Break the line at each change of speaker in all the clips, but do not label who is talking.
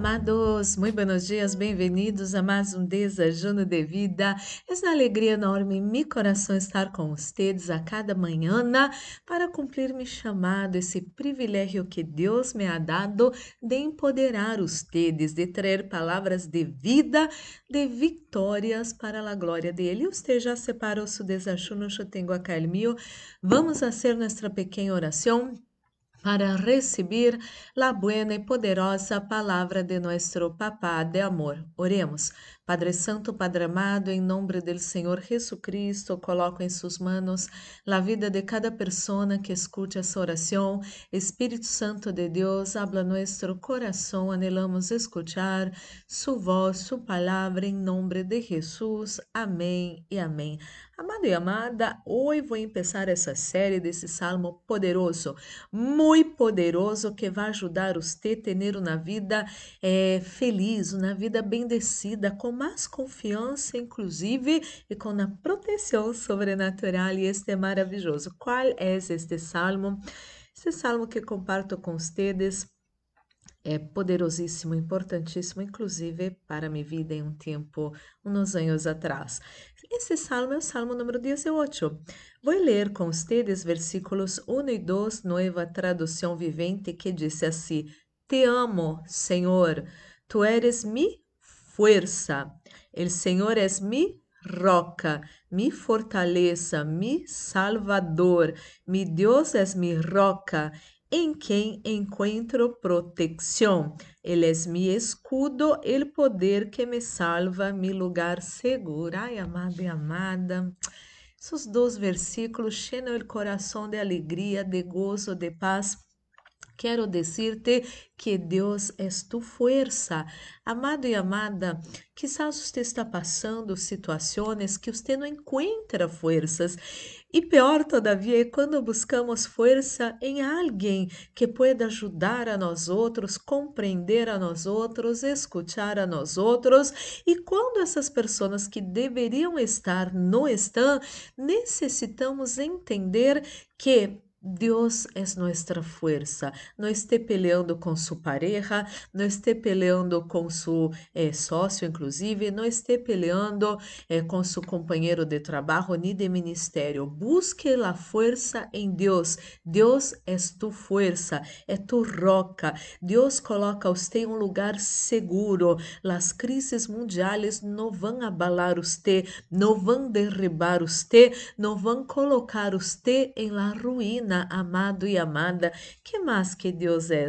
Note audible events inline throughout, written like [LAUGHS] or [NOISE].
amados, muito buenos dias, bem-vindos a mais um Desajuno de Vida. É uma alegria enorme em meu coração estar com vocês a cada manhã para cumprir meu chamado, esse privilégio que Deus me ha dado de empoderar vocês, de trazer palavras de vida, de vitórias para a glória dele. Você já separou seu desajuno, eu tenho acá o meu. Vamos fazer nossa pequena oração para receber a buena e poderosa palavra de nosso Papá de amor. Oremos. Padre Santo, Padre amado, em nome do Senhor Jesucristo, coloco em suas manos a vida de cada pessoa que escute essa oração. Espírito Santo de Deus, habla nosso coração, anelamos escuchar sua voz, sua palavra, em nome de Jesus. Amém e amém. Amado e amada, hoje vou começar essa série desse salmo poderoso, muito poderoso, que vai ajudar você a ter uma vida eh, feliz, uma vida bendecida, com mais confiança, inclusive, e com a proteção sobrenatural. E este é maravilhoso. Qual é este salmo? Este salmo que comparto com vocês é poderosíssimo, importantíssimo, inclusive para minha vida em um tempo, uns anos atrás. Esse salmo é o salmo número 18. Vou ler com vocês versículos 1 e 2, nova tradução vivente, que diz assim: Te amo, Senhor, tu eres mi fuerza. El Senhor es mi roca, mi fortaleza, mi salvador. Mi Deus es mi roca, em quem encontro proteção. Ele é mi escudo, el poder que me salva, mi lugar seguro. Ai, amado e amada. Esses dois versículos cheiam o coração de alegria, de gozo, de paz Quero dizer-te que Deus é tu força. Amado e amada, quizás você está passando situações que você não encontra forças. E pior todavia é quando buscamos força em alguém que pueda ajudar a nós outros, compreender a nós outros, escutar a nós outros. E quando essas pessoas que deveriam estar não estão, necessitamos entender que Deus é nossa força. Não esteja peleando com sua pareja, não esteja peleando com seu eh, sócio, inclusive, não esteja peleando eh, com seu companheiro de trabalho nem de ministério. Busque a força em Deus. Deus é tu força, é tu roca. Deus coloca você em um lugar seguro. As crises mundiais não vão abalar você, não vão derribar você, não vão colocar você em la ruína amado e amada, que mais que Deus é?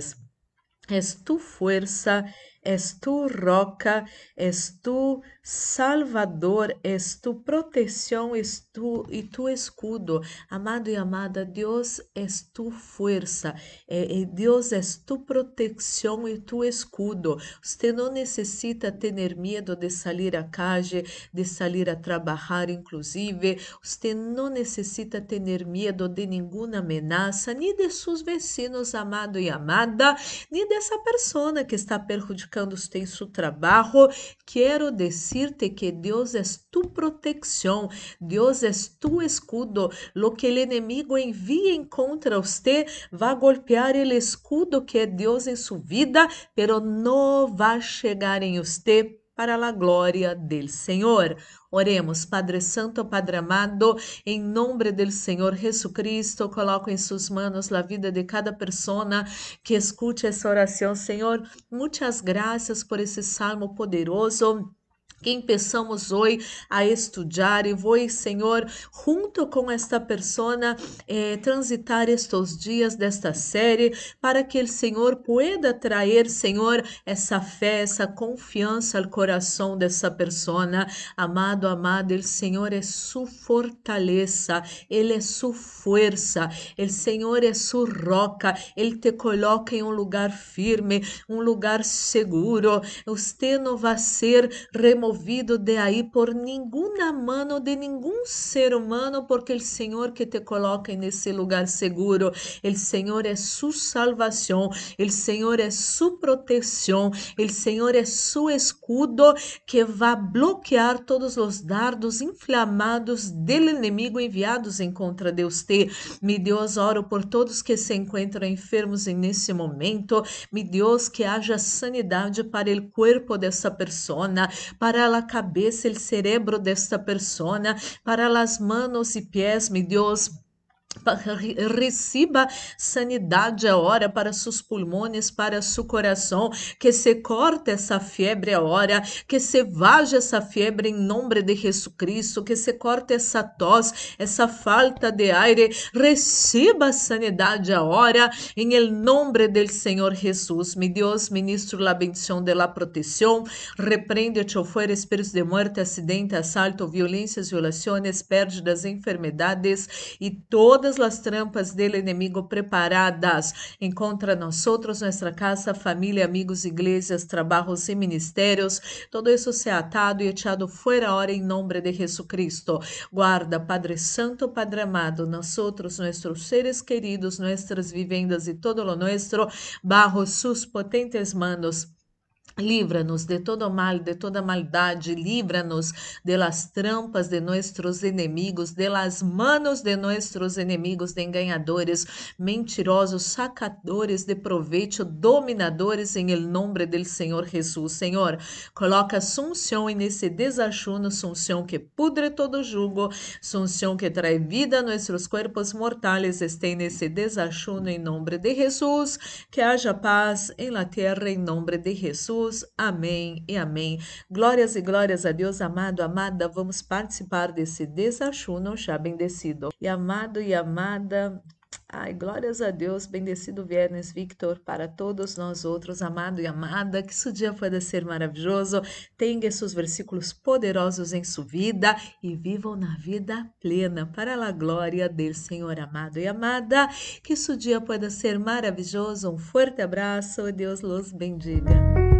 És tu força, és tu roca, és tu Salvador, és tu proteção, és tu e tu escudo. Amado e amada, Deus és tu força, é, é, Deus és tu proteção e tu escudo. Você não necessita ter medo de sair a calle, de sair a trabalhar, inclusive. Você não necessita ter medo de nenhuma ameaça, nem de seus vecinos, amado e amada, nem dessa pessoa que está prejudicando você em seu trabalho. Quero dizer decirte que Deus é tu proteção, Deus é tu escudo. Lo que o inimigo envia contra você vai golpear o escudo que é Deus em sua vida, pero não vai chegar em você para a glória do Senhor. Oremos, Padre Santo, Padre amado, em nome do Senhor Jesucristo, coloco em suas mãos a vida de cada pessoa que escute essa oração. Senhor, muitas graças por esse salmo poderoso que empezamos hoje a estudar e vou, Senhor, junto com esta persona, eh, transitar estes dias desta série para que o Senhor pueda trazer, Senhor, essa fé, essa confiança ao coração dessa persona. Amado, amado, o Senhor é sua fortaleza, Ele é sua força, o Senhor é sua roca, Ele te coloca em um lugar firme, um lugar seguro. Você não vai ser removido movido de aí por nenhuma mano de nenhum ser humano, porque o Senhor que te coloca nesse lugar seguro, o Senhor é sua salvação, o Senhor é sua proteção, o Senhor é seu escudo que vai bloquear todos os dardos inflamados do inimigo enviados em contra de você. Me Deus, oro por todos que se encontram enfermos nesse momento. Me Deus, que haja sanidade para o corpo dessa persona, para a cabeça, o cerebro desta persona, para as manos e pés, me Deus Receba sanidade agora para seus pulmões, para seu coração, que se corte essa febre agora, que se vaja essa febre em nome de Jesus Cristo, que se corte essa tos, essa falta de aire, receba sanidade agora, em el nome do Senhor Jesus. Mi Deus, ministro la bendição de la proteção, repreende-te fuera espíritos de muerte, acidente, assalto, violências, violações, pérdidas, enfermedades e todo todas as trampas del inimigo preparadas em contra nosotros, nossa casa, família, amigos, igrejas, trabalhos e ministérios, todo isso se atado e echado fora ahora em nome de Jesucristo. Guarda, Padre Santo, Padre amado, nosotros, nossos seres queridos, nossas vivendas e todo lo nuestro, bajo sus potentes manos. Livra-nos de todo mal, de toda maldade, livra-nos de las trampas de nuestros inimigos, de las manos de nuestros inimigos, de enganadores, mentirosos, sacadores de proveito, dominadores, em nome del Senhor Jesus. Senhor, coloca sunção nesse desachuno, sunção que pudre todo jugo, sunção que traz vida a nossos corpos mortais, este nesse desachuno em nome de Jesus, que haja paz em la terra em nome de Jesus. Jesus. Amém e amém. Glórias e glórias a Deus, amado, amada. Vamos participar desse desachuno já bendecido. E amado e amada, Ai, glórias a Deus, bendecido Viernes Victor para todos nós outros, amado e amada, que seu dia pueda ser maravilhoso, tenha seus versículos poderosos em sua vida e vivam na vida plena para a glória do Senhor, amado e amada, que seu dia pueda ser maravilhoso, um forte abraço, Deus los bendiga.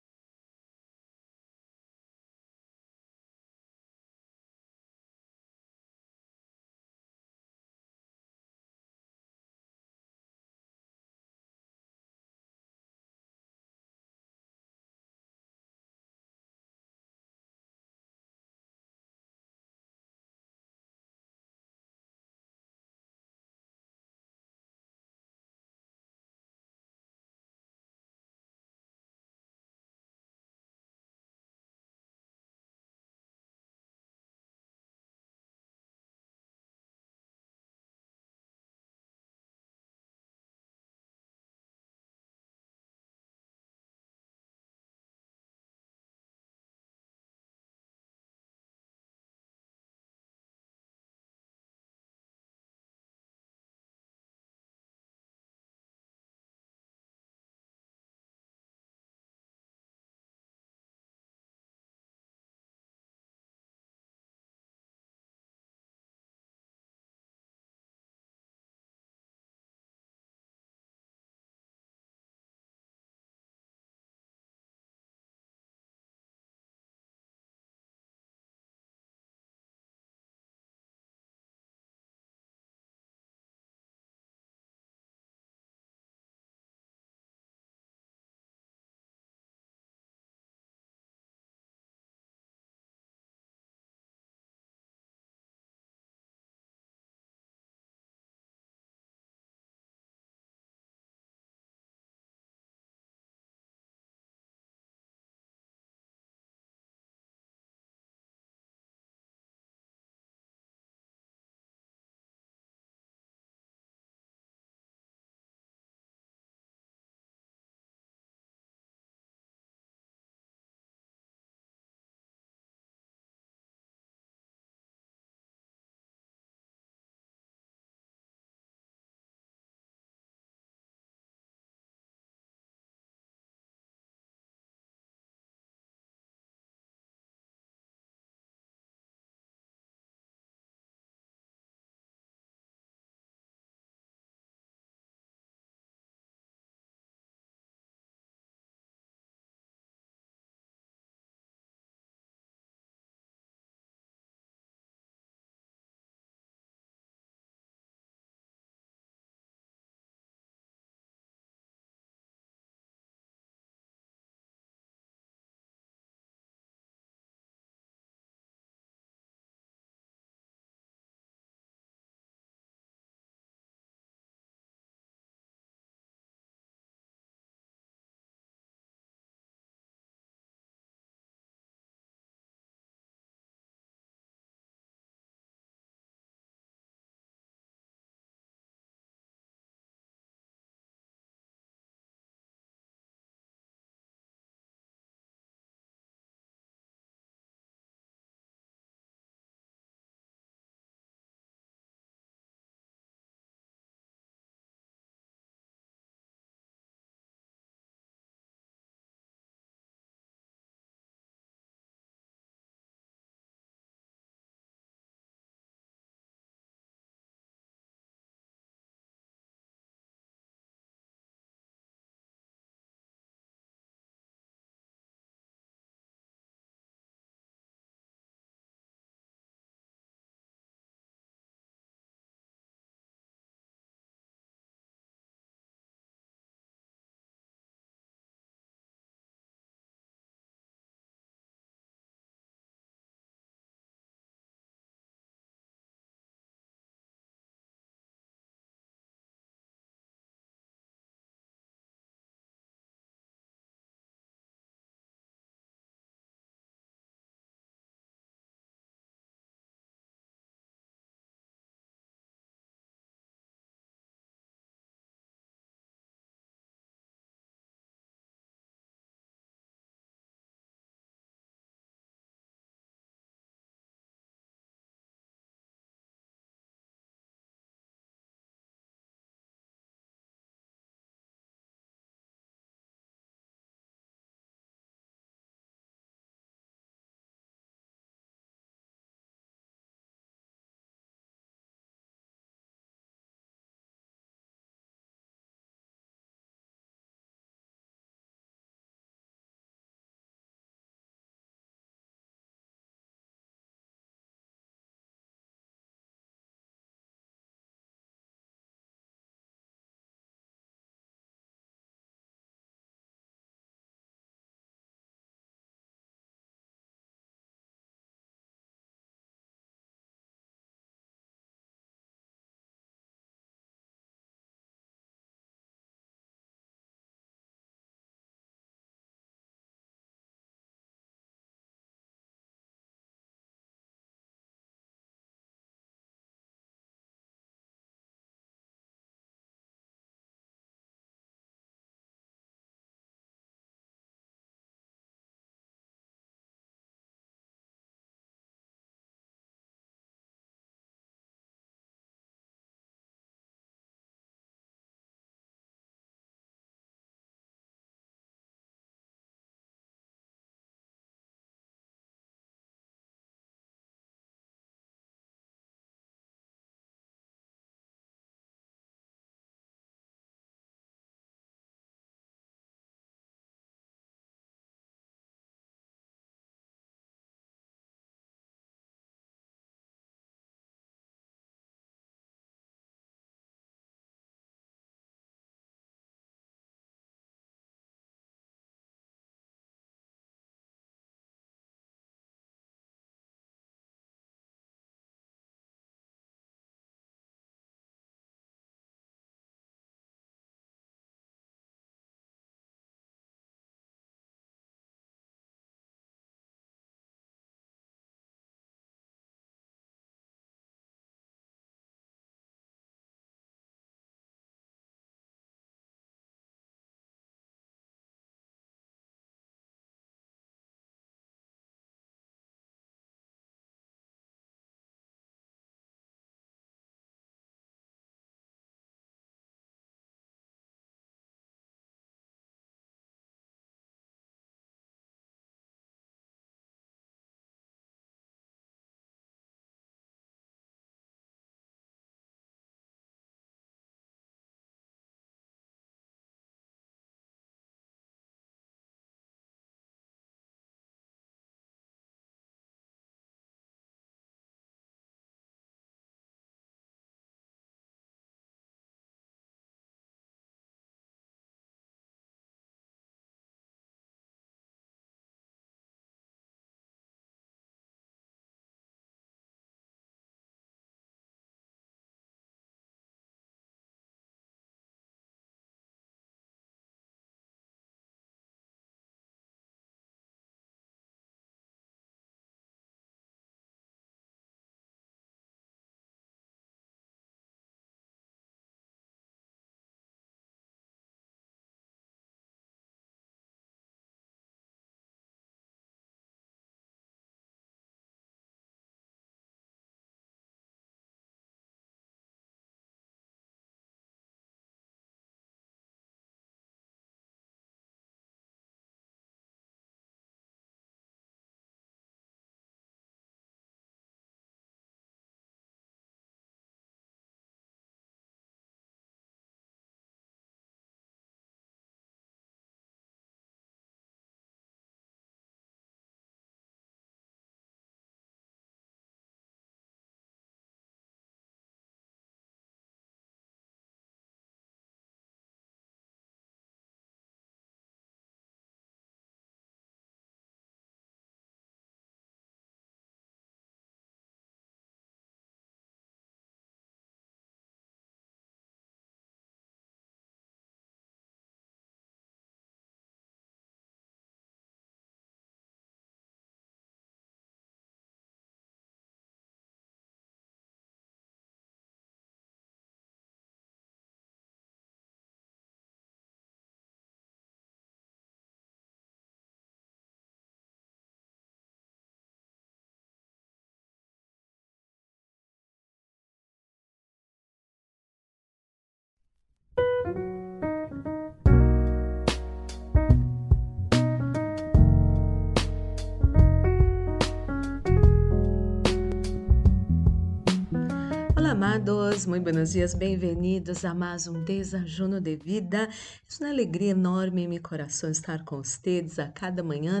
Amados, muito buenos dias, bem-vindos a mais um desajuno de vida. É uma alegria enorme em meu coração estar com vocês a cada manhã,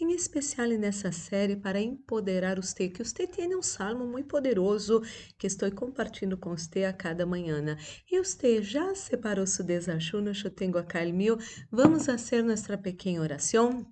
em especial nessa série para empoderar você, que você tem um salmo muito poderoso que estou compartilhando com você a cada manhã. E você já separou seu desajuno? Eu tenho acá o meu. Vamos fazer nossa pequena oração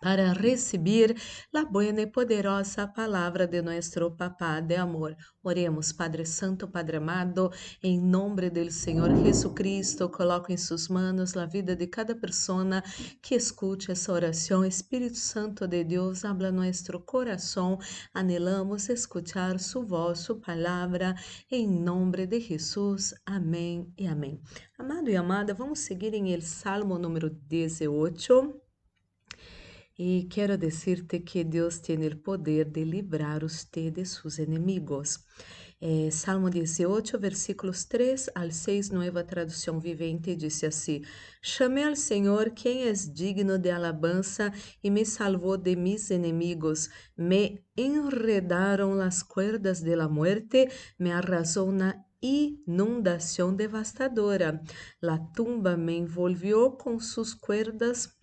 para receber a buena e poderosa palavra de nosso Papá de amor. Oremos, Padre Santo, Padre amado, em nome do Senhor Jesucristo, coloco em suas mãos a vida de cada pessoa que escute essa oração. Espírito Santo de Deus, habla nosso coração. Anelamos escuchar sua voz, sua palavra, em nome de Jesus. Amém e amém. Amado e amada, vamos seguir em el Salmo número 18. E quero dizer-te que Deus tem o poder de livrar usted de seus inimigos. Eh, Salmo 18, versículos 3 al 6, nova tradução vivente, diz assim: Chamei ao Senhor, quem é digno de alabança, e me salvou de mis inimigos. Me enredaram las cuerdas de la muerte, me arrasou na inundação devastadora. La tumba me envolvió com sus cuerdas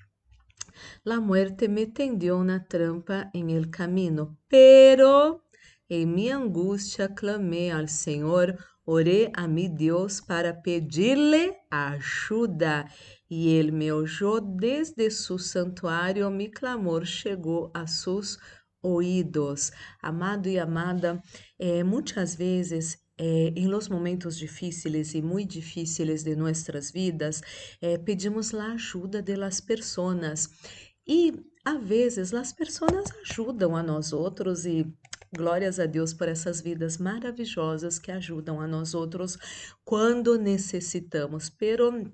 La muerte me tendió una trampa en el camino, pero en mi angustia clamé al Señor, oré a mi Dios para pedirle ayuda. E ele me oyó desde su santuário, mi clamor chegou a sus ouídos. Amado e amada, eh, muitas vezes eh, em los momentos difíceis e muito difíceis de nossas vidas, eh, pedimos a ajuda de las. E, a vezes, as pessoas ajudam a nós outros e glórias a Deus por essas vidas maravilhosas que ajudam a nós outros quando necessitamos. Pero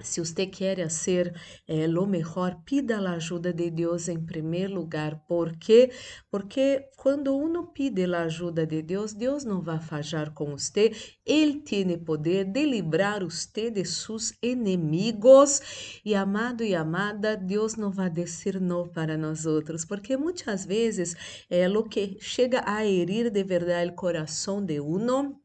se você quer ser eh, lo melhor, pida a ajuda de Deus em primeiro lugar. ¿Por quê? Porque quando uno pide a ajuda de Deus, Deus não vai falhar com você. Ele tem poder de livrar você de seus inimigos. E amado e amada, Deus não vai dizer não para nós outros, porque muitas vezes é o que chega a herir de verdade o coração de uno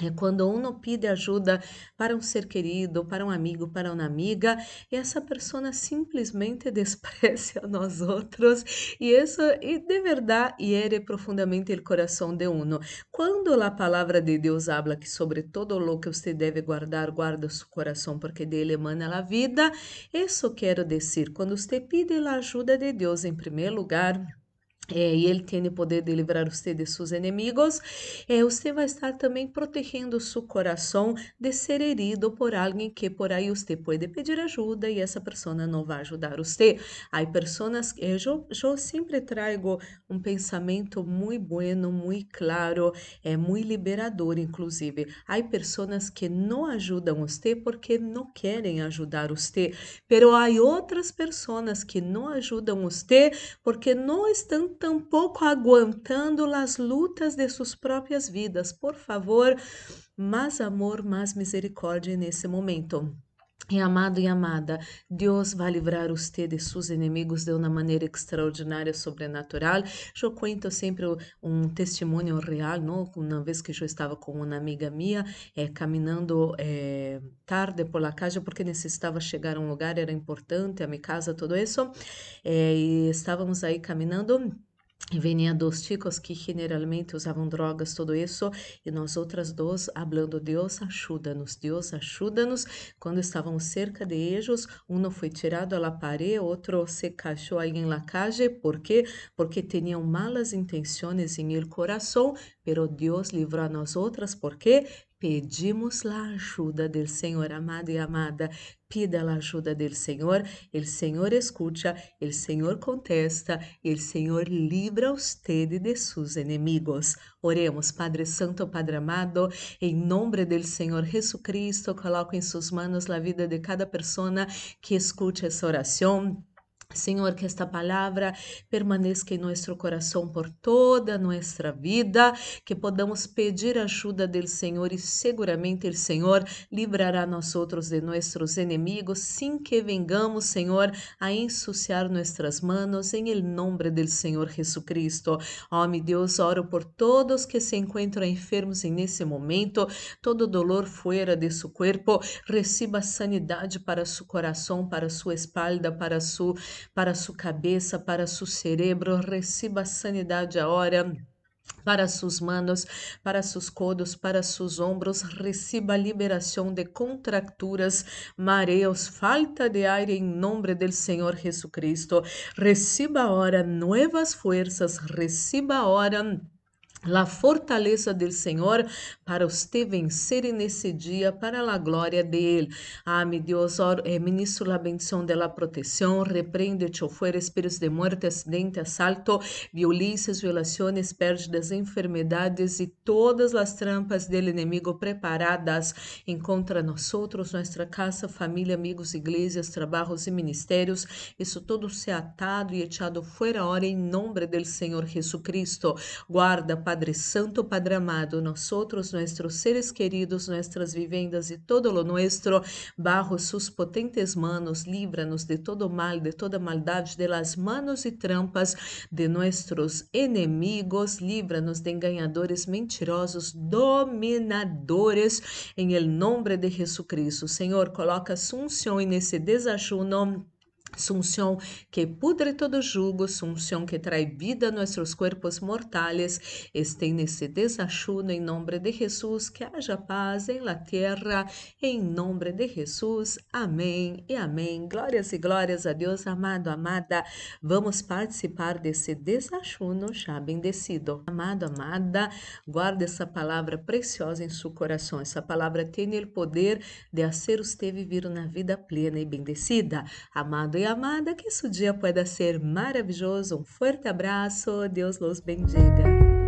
é quando uno pede ajuda para um ser querido, para um amigo, para uma amiga, e essa pessoa simplesmente [LAUGHS] desprecia a nós outros, e isso e de verdade hiere profundamente o coração de uno. Quando a palavra de Deus habla que sobre todo lo que você deve guardar, guarda seu coração, porque dele emana a vida, isso quero dizer, quando você pede a ajuda de Deus em primeiro lugar, é, e ele tem o poder de livrar você de seus inimigos, é, você vai estar também protegendo seu coração de ser herido por alguém que por aí você pode pedir ajuda e essa pessoa não vai ajudar você. Há pessoas, eu, eu sempre trago um pensamento muito bueno, muito claro, é muito liberador, inclusive. Há pessoas que não ajudam você porque não querem ajudar você, pero há outras pessoas que não ajudam você porque não estão tampouco aguantando as lutas de suas próprias vidas. Por favor, mais amor, mais misericórdia nesse momento. E amado e amada, Deus vai livrar você de seus inimigos de uma maneira extraordinária, sobrenatural. Eu conto sempre um testemunho real, não? Uma vez que eu estava com uma amiga minha, eh, caminhando eh, tarde por la calle, porque necessitava chegar a um lugar, era importante, a minha casa, tudo isso. Eh, e estávamos aí caminhando e venia dos chicos que generalmente usavam drogas, tudo isso, e nós outras duas, hablando, Deus ajuda-nos, Deus ajuda-nos. Quando estávamos cerca de eles, um foi tirado a la pared, outro se cachou aí em la calle, ¿por quê? Porque tinham malas intenções em el coração, pero Deus livrou a nós outras, ¿por quê? Pedimos a ajuda do Senhor, amado e amada. Pida a ajuda do Senhor, o Senhor escuta, o Senhor contesta, e o Senhor livra usted de seus inimigos. Oremos, Padre Santo, Padre amado, em nome do Senhor Jesucristo, coloco em suas mãos a vida de cada pessoa que escute essa oração. Senhor, que esta palavra permaneça em nosso coração por toda a nossa vida, que podamos pedir ajuda do Senhor e seguramente o Senhor livrará nós outros de nossos inimigos, sem que vengamos, Senhor, a ensuciar nossas manos, em nome do Senhor Jesucristo. Oh, meu Deus, oro por todos que se encontram enfermos nesse momento, todo dolor fora de seu corpo, receba sanidade para seu coração, para sua espalda, para sua para sua cabeça, para seu cérebro, receba sanidade agora para suas manos, para seus codos, para seus ombros, receba liberação de contracturas, mareos, falta de ar em nome do Senhor Jesucristo. Receba agora novas forças, receba agora la fortaleza del Senhor para você vencer nesse dia para a glória dele. Ah, meu Deus, oro, eh, ministro la bendição de la proteção, repreende te fuera espíritos de muerte, acidente, assalto, violências, violações, pérdidas, enfermedades e todas as trampas del inimigo preparadas em contra nós outros, nossa casa, família, amigos, igrejas, trabalhos e ministérios. Isso tudo se atado e echado fora hora em nome del Senhor Jesucristo. Guarda, Padre Santo, Padre amado, nosotros, nuestros seres queridos, nuestras vivendas y todo lo nuestro, bajo sus potentes manos, líbranos de todo mal, de toda maldade, de las manos y trampas de nuestros enemigos, líbranos de enganadores mentirosos, dominadores, em el nombre de Jesucristo. Senhor, coloca sunção nesse desajuno Sunción que pudre todo jugo, Sunción que trae vida a nuestros cuerpos mortales, estén nesse desachuno em nome de Jesus, que haja paz em la tierra, em nome de Jesus. Amém e amém. Glórias e glórias a Deus, amado, amada. Vamos participar desse desachuno já bendecido. Amado, amada, guarde essa palavra preciosa em seu coração. Essa palavra tem o poder de fazer você viver uma vida plena e bendecida. Amado e amada, que esse dia pueda ser maravilhoso. Um forte abraço, Deus los bendiga.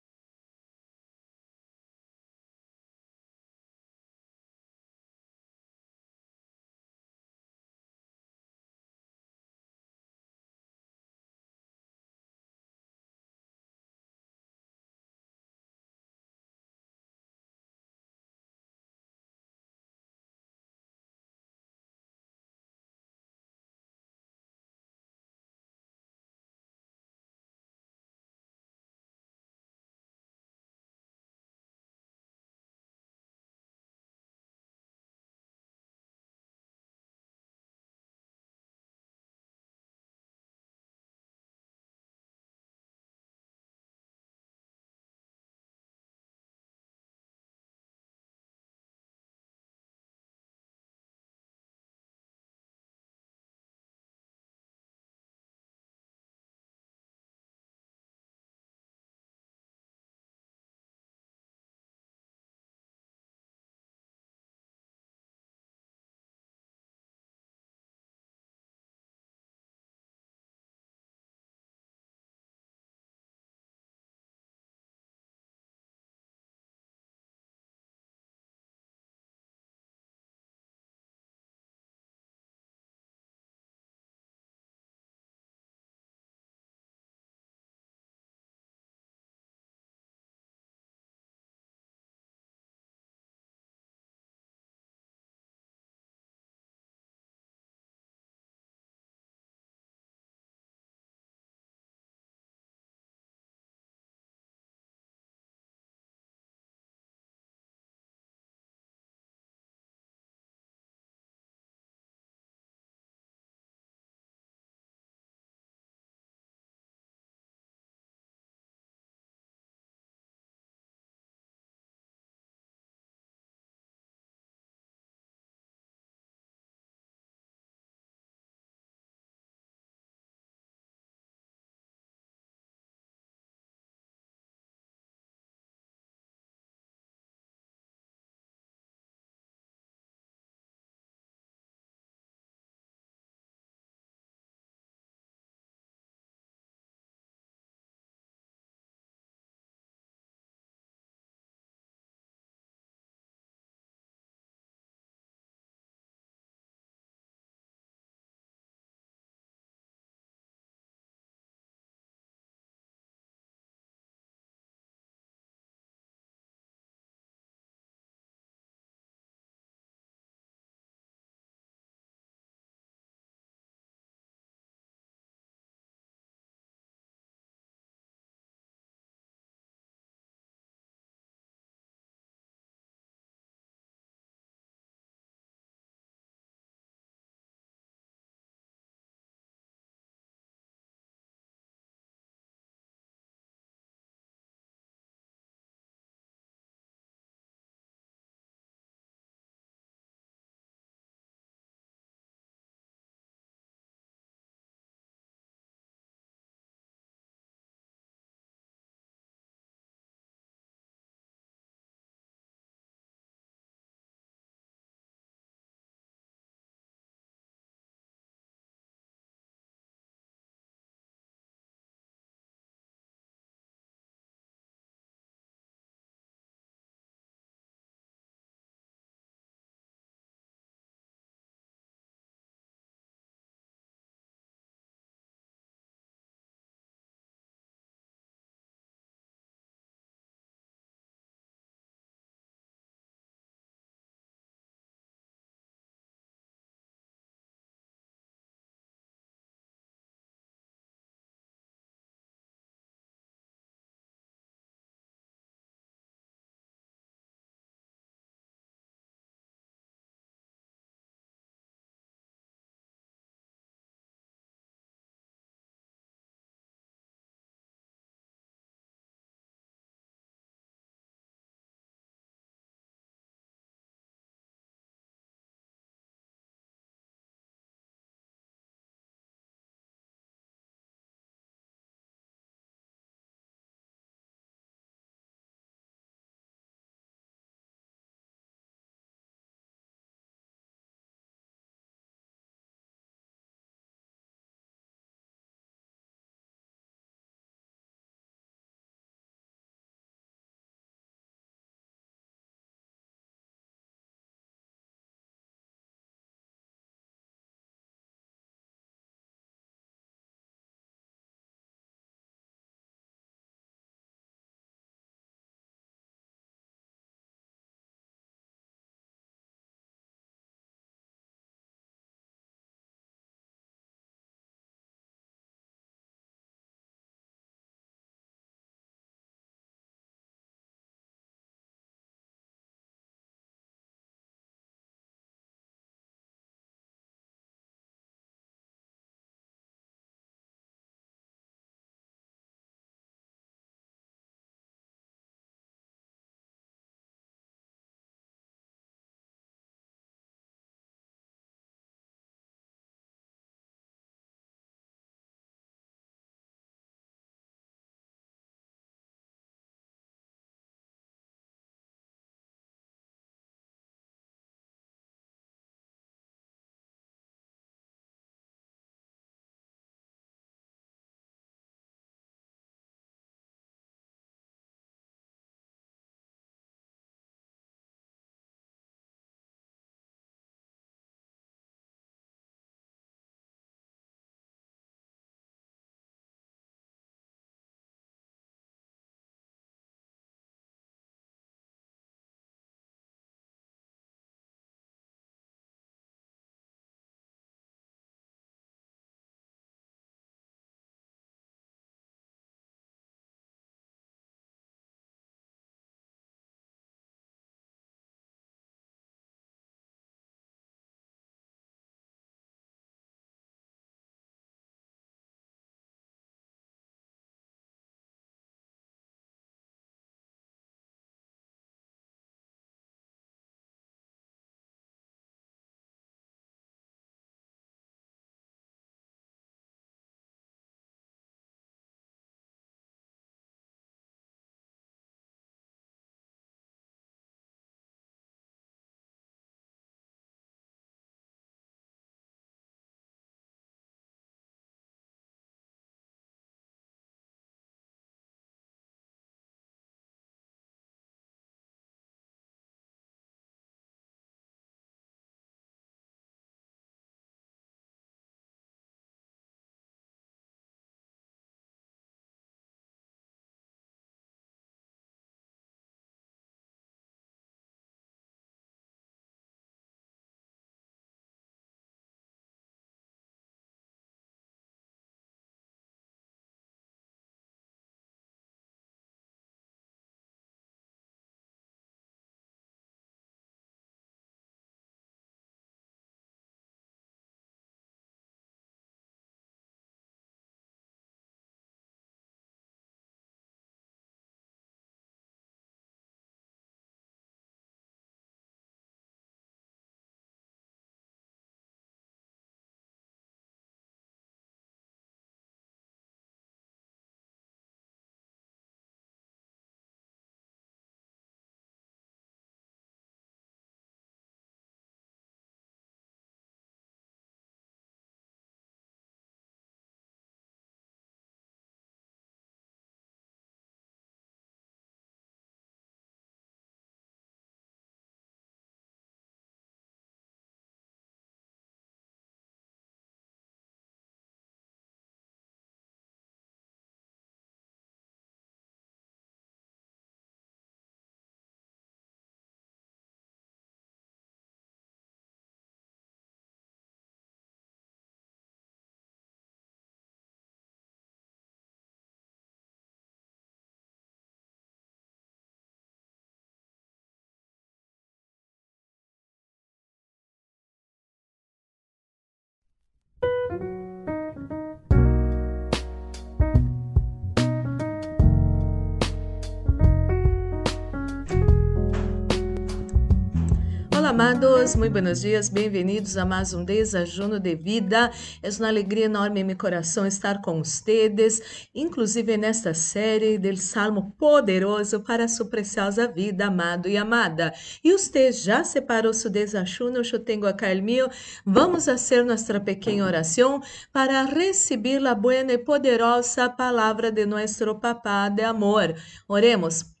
Amados, muito buenos dias, bem-vindos a mais um desajuno de vida. É uma alegria enorme em meu coração estar com vocês, inclusive nesta série do Salmo poderoso para sua preciosa vida, amado e amada. E você já separou seu desajuno? Eu tenho o meu. Vamos fazer nossa pequena oração para receber a boa e poderosa palavra de nosso Papá de amor. Oremos.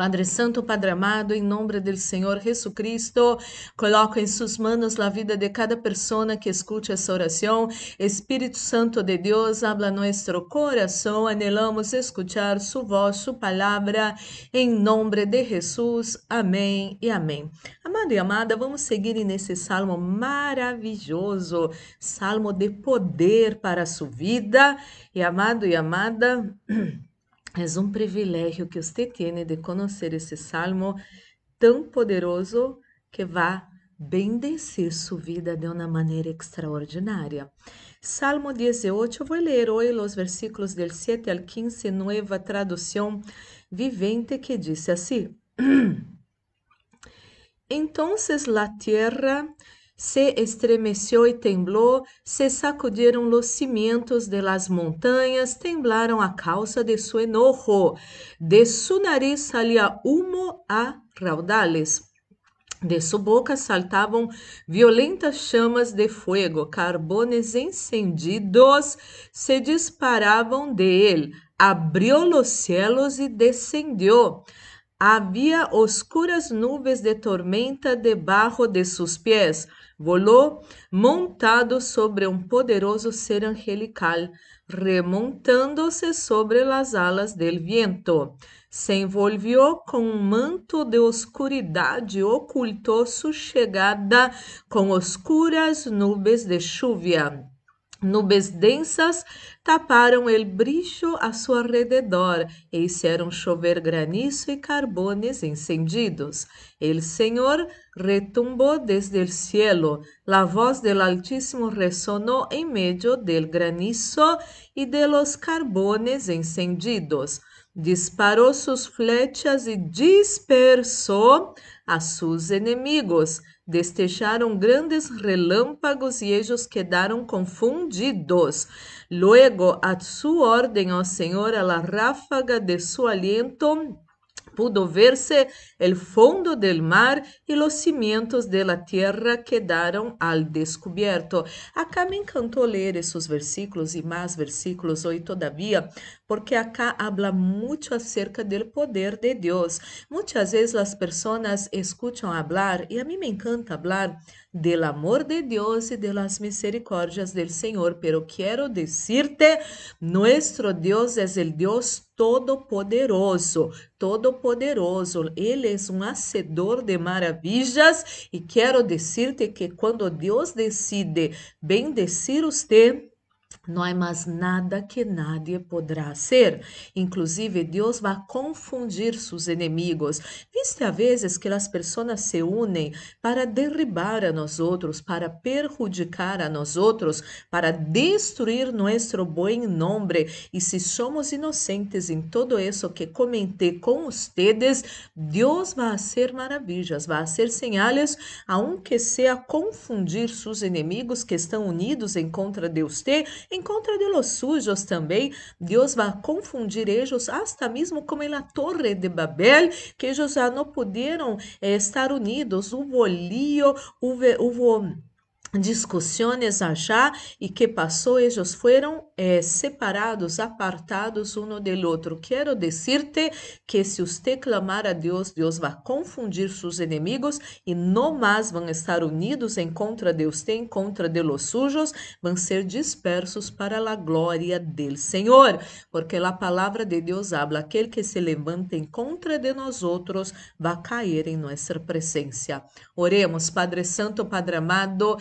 Padre Santo, Padre amado, em nome do Senhor Jesus Cristo, coloco em suas mãos a vida de cada pessoa que escute essa oração. Espírito Santo de Deus, habla nosso coração, anelamos escuchar sua voz, sua palavra, em nome de Jesus. Amém e amém. Amado e amada, vamos seguir nesse salmo maravilhoso, salmo de poder para a sua vida. E amado e amada, [CLEARS THROAT] É um privilégio que você tem de conhecer esse salmo tão poderoso que vai bendecir sua vida de uma maneira extraordinária. Salmo 18, eu vou ler hoje os versículos del 7 al 15, nova tradução vivente, que diz assim: [CLEARS THROAT] Entonces la tierra se estremeció y tembló, se sacudieron los cimientos de las montañas, temblaron a causa de su enojo. De su nariz salía humo a raudales. De sua boca saltavam violentas chamas de fogo, carbones encendidos se disparavam de ele. Abriu os cielos e descendeu. Havia oscuras nuvens de tormenta debaixo de seus pés. Volou montado sobre um poderoso ser angelical, remontando-se sobre as alas del viento. Se envolvió com um manto de oscuridade, ocultou sua chegada com oscuras nuvens de chuva. Nubes densas taparam el brilho a seu redor e hicieron chover granizo e carbones encendidos. El Senhor retumbou desde el cielo, la voz del Altísimo resonó en medio del granizo y de los carbones encendidos. Disparou sus flechas e dispersou a sus enemigos Destejaram grandes relâmpagos e ellos quedaram confundidos. Luego, a sua ordem, ó Senhor, a la ráfaga de su aliento, pudo verse el fondo del mar y los cimientos de la tierra quedaron al descubierto. Acá me encantó leer esos versículos y más versículos hoy todavía, porque acá habla mucho acerca del poder de Dios. Muchas veces las personas escuchan hablar y a mí me encanta hablar del amor de Dios y de las misericordias del Señor, pero quiero decirte, nuestro Dios es el Dios Todo-Poderoso, Todo-Poderoso. Ele é um hacedor de maravilhas e quero dizer-te que quando Deus decide bendecir você, não há mais nada que nadie poderá ser. Inclusive, Deus vai confundir seus inimigos. Viste a vezes que as pessoas se unem para derribar a nós outros, para perjudicar a nós outros, para destruir nosso bom nome. E se somos inocentes em todo isso que comentei com vocês, Deus vai fazer maravilhas, vai fazer sinais, aunque seja confundir seus inimigos que estão unidos em contra de você em contra de los sujos também, Deus vai confundir eles, hasta mesmo como na Torre de Babel, que eles já não puderam eh, estar unidos. Hubo lío, hubo, hubo discussões allá e que passou, eles foram eh, separados, apartados um do outro. Quero dizer-te que se você clamar a Deus, Deus vai confundir seus inimigos e não mais vão estar unidos em contra de você, em contra de los sujos, vão ser dispersos para a glória del Senhor, porque a palavra de Deus habla, aquele que se levanta em contra de nós outros vai cair em nossa presença. Oremos, Padre Santo, Padre amado,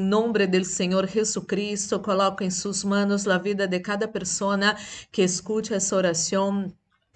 nome do Senhor Jesus Cristo, coloco em suas mãos a vida de cada pessoa que escute essa oração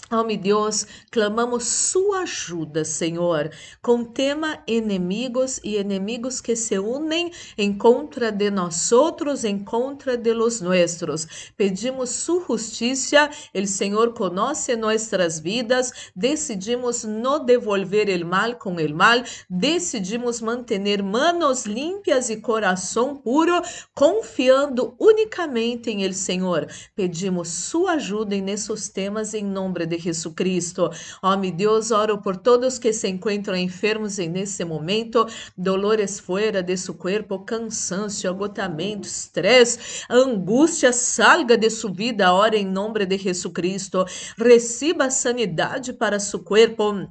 Oh, meu Deus, clamamos sua ajuda, Senhor, com tema inimigos e inimigos que se unem em contra de nós outros, em contra de los nuestros. Pedimos sua justiça, o Senhor conhece nossas vidas, decidimos não devolver o mal com o mal, decidimos manter manos limpias e coração puro, confiando unicamente em el Senhor. Pedimos sua ajuda nesses temas em nome de de Jesucristo. Ó, meu Deus, oro por todos que se encontram enfermos nesse momento, dolores fora de seu corpo, cansaço, agotamento, estresse, angústia, salga de sua vida, ora em nome de Jesucristo. Receba sanidade para seu corpo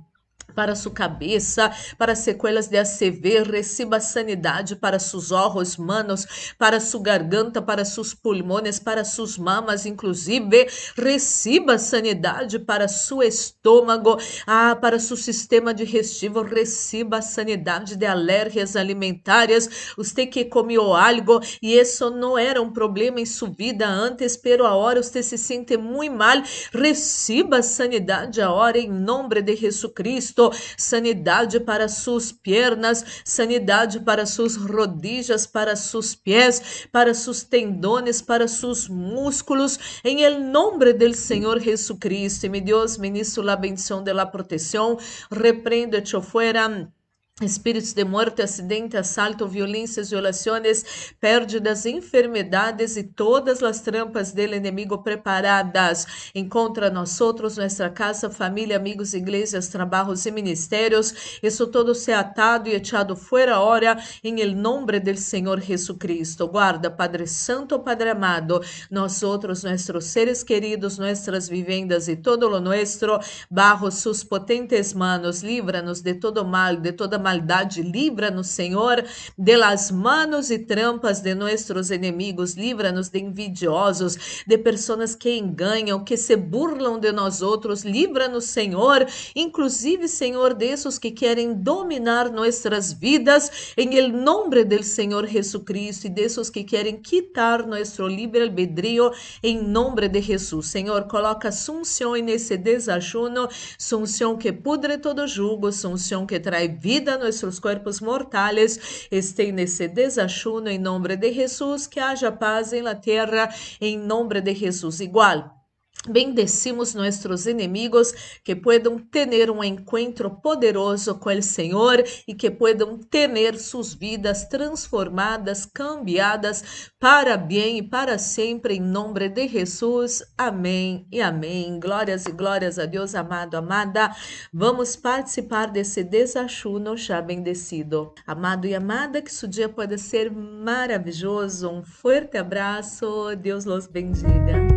para sua cabeça, para sequelas de ACV, receba sanidade para seus olhos, manos, para sua garganta, para seus pulmões, para suas mamas, inclusive, receba sanidade para seu estômago, ah, para seu sistema digestivo, receba sanidade de alérgias alimentares, você que comeu algo e isso não era um problema em sua vida antes, pero agora você se sente muito mal, receba sanidade agora em nome de Jesus Cristo sanidade para suas pernas, sanidade para suas rodillas, para seus pés, para seus tendones, para seus músculos, em el nombre del Senhor Jesucristo. Mi Deus, ministro la bendición de la protección, reprende-te fuera Espíritos de morte, acidente, assalto, violências, violações, pérdidas, enfermidades e todas as trampas do inimigo preparadas em contra nós outros, nossa casa, família, amigos, igrejas, trabalhos e ministérios. Isso todo se atado e echado fora hora em nombre del Senhor Jesucristo. Guarda, Padre Santo, Padre amado, nós outros, nossos seres queridos, nossas vivendas e todo lo nuestro, bajo sus potentes manos, livra-nos de todo mal, de toda maldade, livra-nos, Senhor, de las manos e trampas de nossos inimigos, livra-nos de envidiosos, de pessoas que enganam, que se burlam de nós outros, livra-nos, Senhor, inclusive, Senhor, desses que querem dominar nossas vidas, em nome del Senhor Jesucristo, e desses que querem quitar nosso livre albedrío, em nome de Jesus. Senhor, coloca sunção nesse desajuno, sunção que pudre todo jugo, sunção que traz vida nuestros cuerpos mortales estén nesse desachuno em nome de Jesus, que haja paz em la tierra em nome de Jesus. Igual. Bendecimos nossos inimigos que puedan ter um encontro poderoso com o Senhor e que puedan ter suas vidas transformadas, cambiadas para bem e para sempre, em nome de Jesus. Amém e amém. Glórias e glórias a Deus, amado, amada. Vamos participar desse desachuno já bendecido. Amado e amada, que seu dia pode ser maravilhoso. Um forte abraço. Deus los bendiga.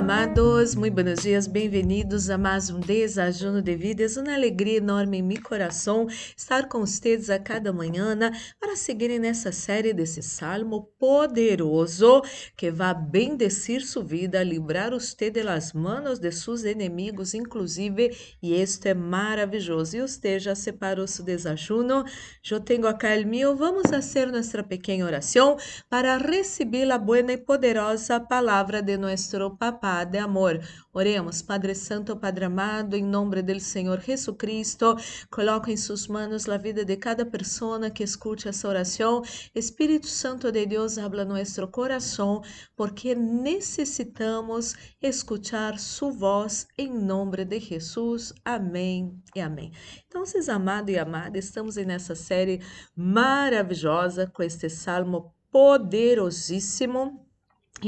Amados, muito buenos dias, bem-vindos a mais um Desajuno de Vida. É uma alegria enorme em meu coração estar com vocês a cada manhã para seguirem nessa série desse salmo poderoso que vai bendecir sua vida, livrar você das manos de seus inimigos, inclusive, e isto é maravilhoso. E você já separou seu desajuno? Eu tenho acá o meu. Vamos fazer nossa pequena oração para receber a boa e poderosa palavra de nosso Papá de amor. Oremos, Padre Santo, Padre amado, em nome do Senhor Jesus Cristo, coloca em suas mãos a vida de cada pessoa que escute essa oração. Espírito Santo de Deus, habla nosso coração, porque necessitamos escutar sua voz em nome de Jesus. Amém e amém. Então, vocês amados e amadas, estamos nessa série maravilhosa com este salmo poderosíssimo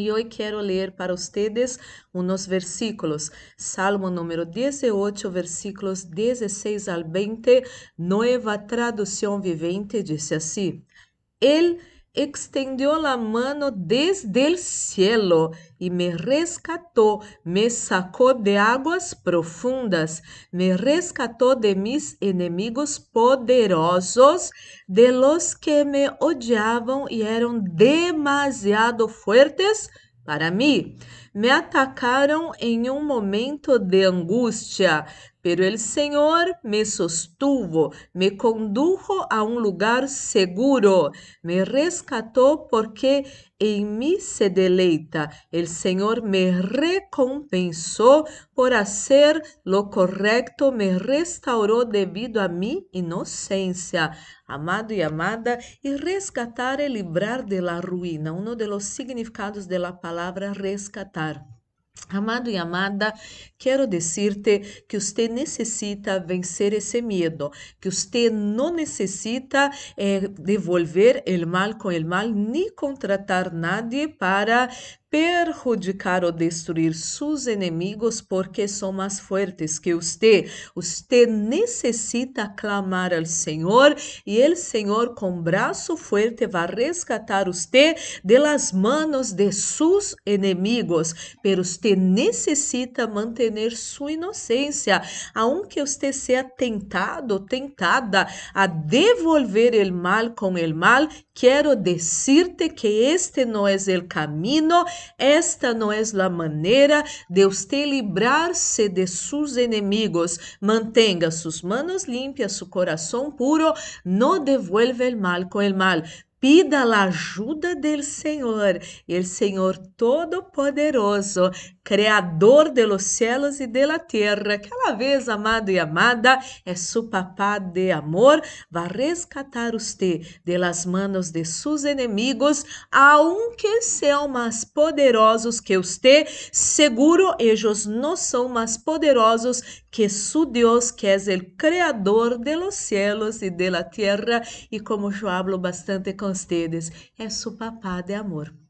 e hoje quero ler para vocês uns versículos. Salmo número 18, versículos 16 al 20, Nueva Tradução Vivente, diz assim: Ele extendió la mano desde el cielo y me rescató, me sacó de aguas profundas, me rescató de mis enemigos poderosos, de los que me odiaban y eran demasiado fuertes para mim. Me atacaram em um momento de angústia, pero el Senhor me sostuvo, me condujo a um lugar seguro, me rescatou porque em mim se deleita. El Senhor me recompensou por hacer lo correcto, me restaurou devido a mi inocência. Amado e amada, e resgatar é livrar de la ruína, um dos significados da palavra resgatar. Amado e amada, quero dizer-te que você necessita vencer esse medo, que você não necessita eh, devolver o mal com o mal, nem contratar nadie para perjudicar ou destruir seus inimigos porque são mais fortes que você. Você necessita clamar ao Senhor e o Senhor com braço forte vai resgatar você de las manos de seus inimigos. Pero você necessita manter sua inocência, aunque você seja tentado, tentada a devolver o mal com o mal. Quero dizer-te que este não é o caminho esta não é a maneira de você livrar-se de seus inimigos. Mantenha suas manos limpas, seu coração puro, não devuelva o mal com o mal. Pida a ajuda do Senhor, e o Senhor Todo-Poderoso Criador de los cielos e de la tierra, aquela vez, amado e amada, é su papá de amor, vai rescatar usted de las manos de sus enemigos, aunque sejam mais poderosos que usted, seguro ellos não são mais poderosos que su Deus, que é o Criador de los cielos e de la tierra, e como eu hablo bastante com ustedes, é su papá de amor.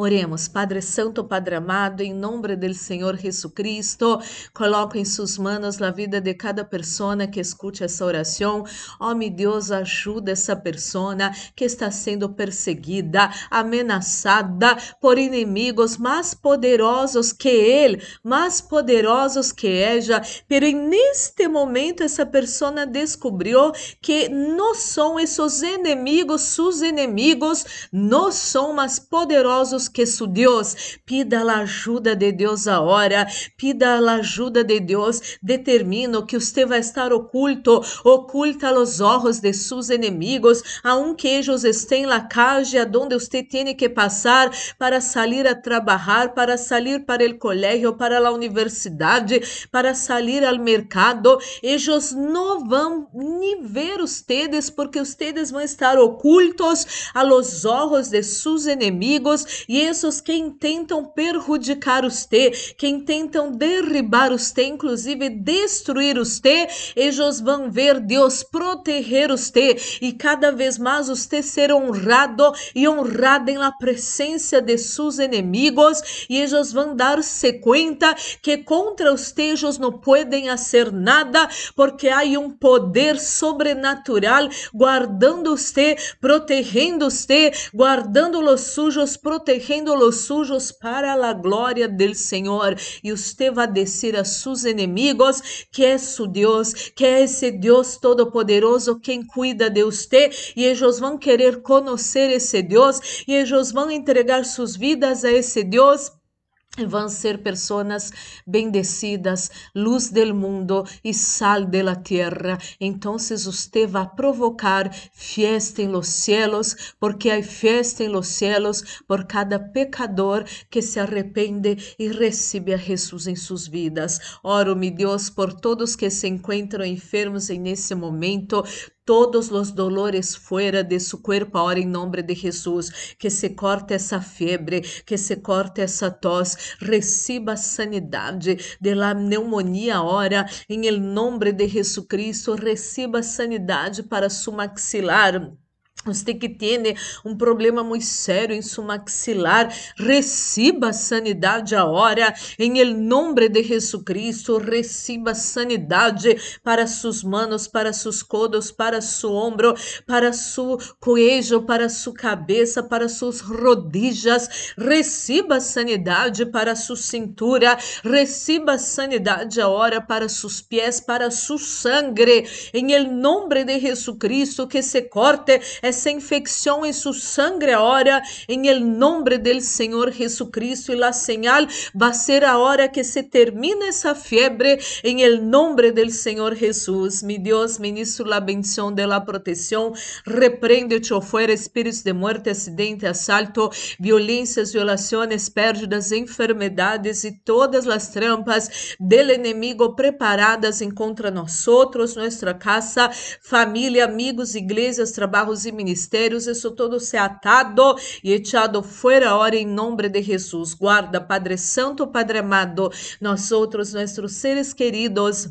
Oremos, Padre Santo, Padre amado, em nome do Senhor Jesucristo, coloco em suas mãos a vida de cada pessoa que escute essa oração. Oh, meu Deus, ajuda essa pessoa que está sendo perseguida, ameaçada por inimigos mais poderosos que ele, mais poderosos que ela. Pero neste momento essa pessoa descobriu que não são esses inimigos, seus inimigos, não são mais poderosos que su Deus. Pida a ajuda de Deus agora. Pida a ajuda de Deus. Determino que você vai estar oculto, oculta os olhos de seus inimigos, aunque eles estén na calle onde você tem que passar para sair a trabalhar, para sair para o colégio, para a universidade, para sair ao mercado. Eles não vão nem ver ustedes, porque ustedes vão estar ocultos a los olhos de seus inimigos e esses que tentam perjudicar você, que tentam derribar você, inclusive destruir você, eles vão ver Deus proteger você e cada vez mais você ser honrado e honrado la presença de seus inimigos e eles vão dar-se conta que contra você eles não podem fazer nada porque há um poder sobrenatural guardando você, protegendo você, guardando os sujos, protegendo protegendo los suyos para la gloria del Señor. Y usted va a a sus enemigos que es su Dios, que es ese Dios todopoderoso quien cuida de usted ellos van a querer conocer ese Dios y ellos van a entregar sus vidas a ese Dios vão ser pessoas bendecidas, luz del mundo e sal de la tierra. Entonces usted va a provocar fiesta en los cielos, porque hay fiesta en los cielos por cada pecador que se arrepende e recibe a Jesus em suas vidas. Oro, mi Deus, por todos que se encontram enfermos en ese momento, todos os dolores fuera de su cuerpo ahora em nome de Jesus, que se corte essa febre, que se corte essa tos, reciba sanidade de la pneumonia ahora em el nome de Jesucristo, reciba sanidade para su maxilar Você que tem um problema muito sério em sua maxilar, receba sanidade agora, em el nome de Jesucristo, receba sanidade para suas manos, para seus codos, para seu ombro, para seu cuello, para sua cabeça, para suas rodillas, receba sanidade para sua cintura, receba sanidade agora para seus pés, para sua sangre, em el nome de Jesucristo, que se corte essa infecção em su sangre ahora, em el nombre del Senhor Jesucristo, e la señal va a ser ahora que se termina essa fiebre, em el nombre del Senhor Jesus. Mi Deus, ministro la bendición de la protección, repreende-te fuera espíritos de muerte, acidente, assalto, violências, violações, pérdidas, enfermedades e todas as trampas del enemigo preparadas em contra nós outros, nossa casa, família, amigos, igrejas, trabalhos e ministérios, isso todo se atado e echado fuera ahora em nome de Jesus. Guarda, Padre Santo, Padre amado, outros, nossos seres queridos,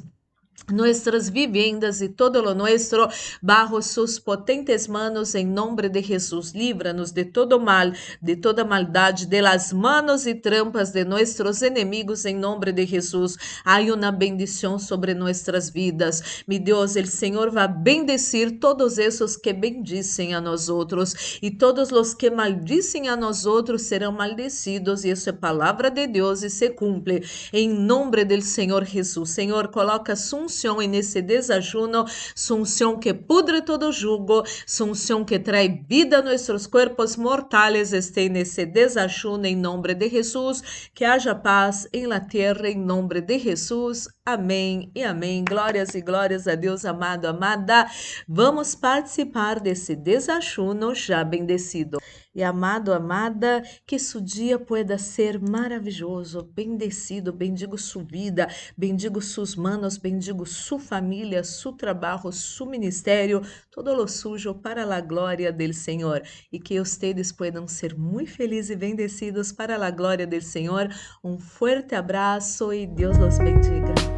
nuestras viviendas y todo lo nuestro bajo sus potentes manos en nombre de Jesús. Líbranos de todo mal, de toda maldad, de las manos y trampas de nuestros enemigos en nombre de Jesús. Hay una bendición sobre nuestras vidas. Mi Dios, el Señor va a bendecir todos esos que bendicen a nosotros y todos los que maldicen a nosotros serán maldecidos y eso es palabra de Dios y se cumple en nombre del Señor Jesús. Señor, coloca su unção e nesse desajuno, su unção que pudre todo jugo, su unção que trae vida a nossos corpos mortais, este nesse desajuno em nome de Jesus, que haja paz em la terra em nome de Jesus. Amém e amém. Glórias e glórias a Deus amado, amada. Vamos participar desse desajuno já bendecido. E amado, amada, que su dia pueda ser maravilhoso, bendecido, bendigo sua vida, bendigo sus manos, bendigo su família, su trabalho, su ministério, todo lo sujo para a glória del Senhor. E que ustedes puedan ser muito felizes e bendecidos para a glória del Senhor. Um fuerte abraço e Deus los bendiga.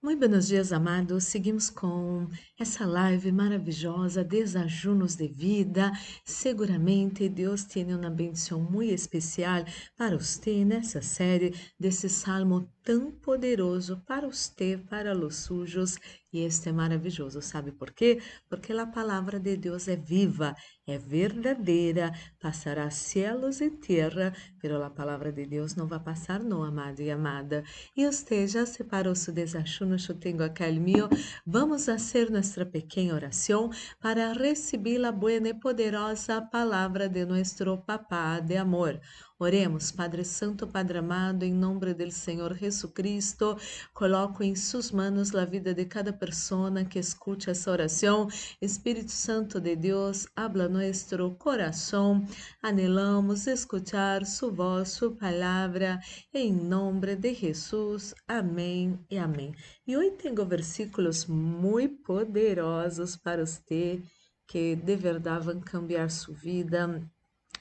Muito buenos dias, amados. Seguimos com essa live maravilhosa, Desajunos de Vida. Seguramente Deus tem uma benção muito especial para você nessa série desse salmo tão poderoso para você, para os sujos. E este é maravilhoso, sabe por quê? Porque a palavra de Deus é viva, é verdadeira, passará céus e terra, pero a palavra de Deus não vai passar, não, amado e amada. E você já separou seu desajuno, eu tenho aqui o meu. Vamos fazer nossa pequena oração para receber a boa e poderosa palavra de nosso Papá de amor. Oremos, Padre Santo, Padre amado, em nome do Senhor Jesus Cristo, coloco em suas mãos a vida de cada pessoa que escute essa oração. Espírito Santo de Deus, habla nosso coração. Anelamos escuchar sua voz, sua palavra, em nome de Jesus. Amém e amém. E hoje tenho versículos muito poderosos para você que de verdade vão cambiar sua vida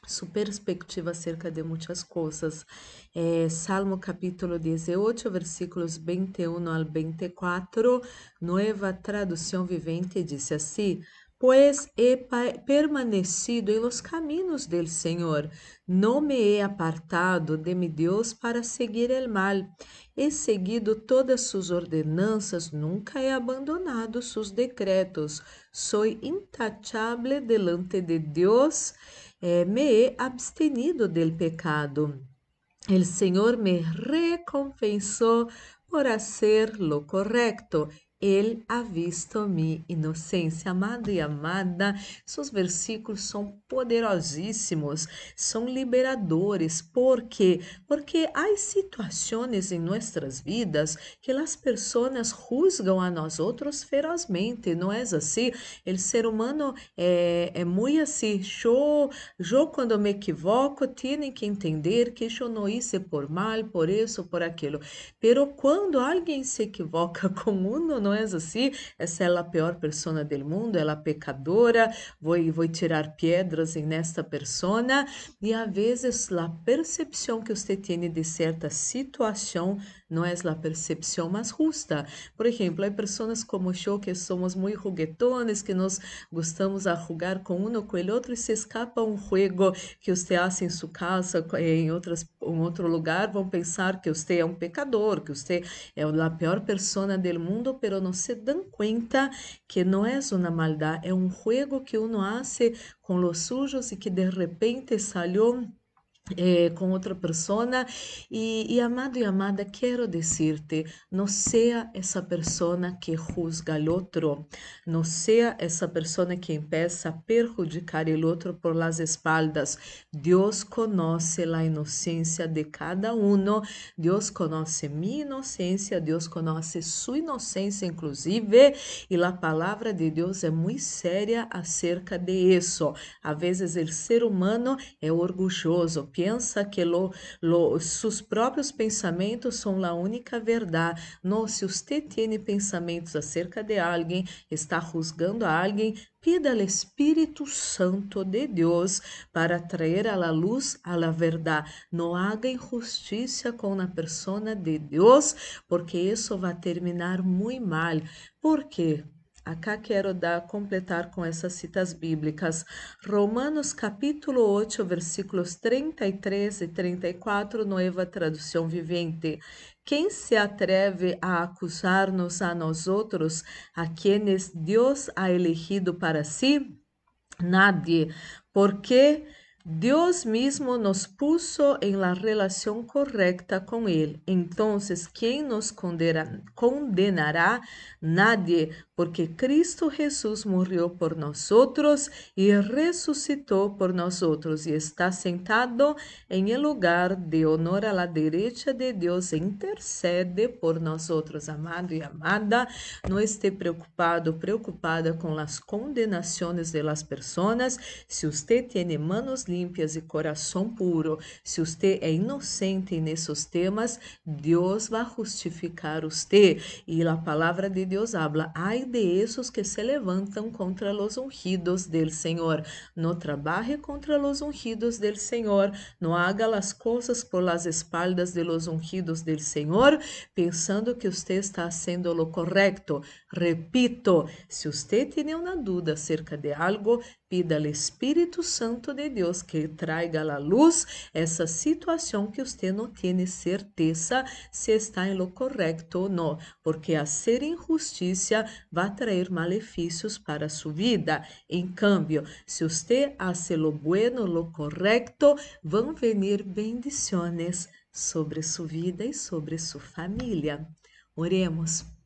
su perspectiva acerca de muitas coisas. É, Salmo capítulo 18, versículos 21 ao 24, nova tradução vivente, diz assim: Pois he permanecido em los caminos del Senhor, não me he apartado de mi Deus para seguir el mal. He seguido todas sus ordenanças, nunca he abandonado sus decretos. Soy intachable delante de Deus eh, me he abstenido del pecado. El Señor me recompensó por hacer lo correcto ele ha visto minha inocência. Amado e amada, seus versículos são poderosíssimos, são liberadores. Por quê? Porque há situações em nossas vidas que as pessoas juzgam a nós outros ferozmente, não é assim? O ser humano é, é muito assim. Eu, eu, quando me equivoco, tenho que entender que eu não hice por mal, por isso, por aquilo. Pero quando alguém se equivoca com um, não é assim? Essa é a pior pessoa do mundo, ela é pecadora, vou, vou tirar pedras nesta persona. E às vezes a percepção que você tem de certa situação não é a percepção mais justa. Por exemplo, há pessoas como eu que somos muito juguetones, que nos gostamos a com um com o outro e se escapa um jogo que você faz em sua casa, em, outras, em outro lugar, vão pensar que você é um pecador, que você é a pior pessoa do mundo, pero não se dão conta que não é uma maldade, é um jogo que uno hace com os sujos e que de repente salió eh, com outra pessoa e, e, amado e amada quero dizer-te não seja essa pessoa que juzga o outro não seja essa pessoa que empieza a perjudicar o outro por las espaldas. Deus conhece a inocência de cada um Deus conhece minha inocência Deus conhece sua inocência inclusive e a palavra de Deus é muito séria acerca de isso. A vezes o ser humano é orgulhoso pensa que lo, lo, pensamentos são a única verdade. Não, se você tem pensamentos acerca de alguém, está juzgando a alguém, pida ao Espírito Santo de Deus para trazer à luz a la verdade. Não haga injustiça com a pessoa de Deus, porque isso vai terminar muito mal. Por quê? Acá quero dar, completar com essas citas bíblicas. Romanos capítulo 8, versículos 33 e 34, nova tradução vivente. Quem se atreve a acusar-nos a nós outros, a quienes Deus ha elegido para si? Nadie, porque Deus mesmo nos puso em la correcta com Ele. Então, quem nos condenará? Nadie, porque Cristo Jesus morreu por nós e ressuscitou por nós e está sentado em el lugar de honor à la derecha de Deus e intercede por nós amado e amada. Não esteja preocupado, preocupada com as condenações de las personas. Se você tem manos limpias e coração puro. Se você é inocente nesses temas, Deus vai justificar você. E a palavra de Deus habla: ai de esses que se levantam contra os ungidos del Senhor. No trabalhe contra os ungidos del Senhor. No haga as coisas por las espaldas de los ungidos del Senhor, pensando que você está haciendo lo correcto. Repito, se você tem uma dúvida acerca de algo, pida ao Espírito Santo de Deus que traiga à luz essa situação que você não tem certeza se está em lo correto ou não, porque a ser injustiça vai trazer malefícios para sua vida. Em cambio, se você hace lo bueno, lo correcto, vão venir bendições sobre sua vida e sobre sua família. Oremos.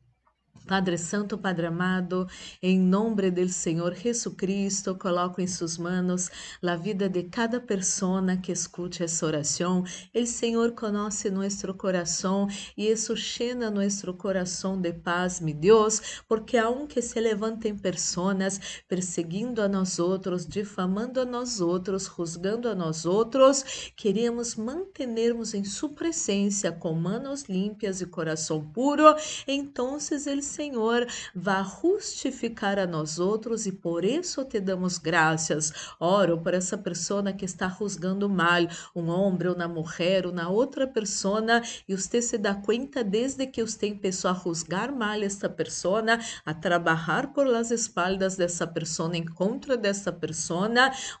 Padre Santo, Padre amado, em nome do Senhor Jesucristo, coloco em suas mãos a vida de cada pessoa que escute essa oração. O Senhor conhece nosso coração e isso llena nosso coração de paz, meu Deus, porque aunque se levantem pessoas perseguindo a nós outros, difamando a nós outros, juzgando a nós outros, queremos mantermos em sua presença com manos limpas e coração puro, então ele Senhor vai justificar a nós outros e por isso te damos graças. Oro por essa pessoa que está juzgando mal, um homem, uma mulher, uma outra pessoa, e você se dá conta desde que você começou a juzgar mal esta pessoa, a trabalhar por las espaldas dessa pessoa, em contra dessa pessoa,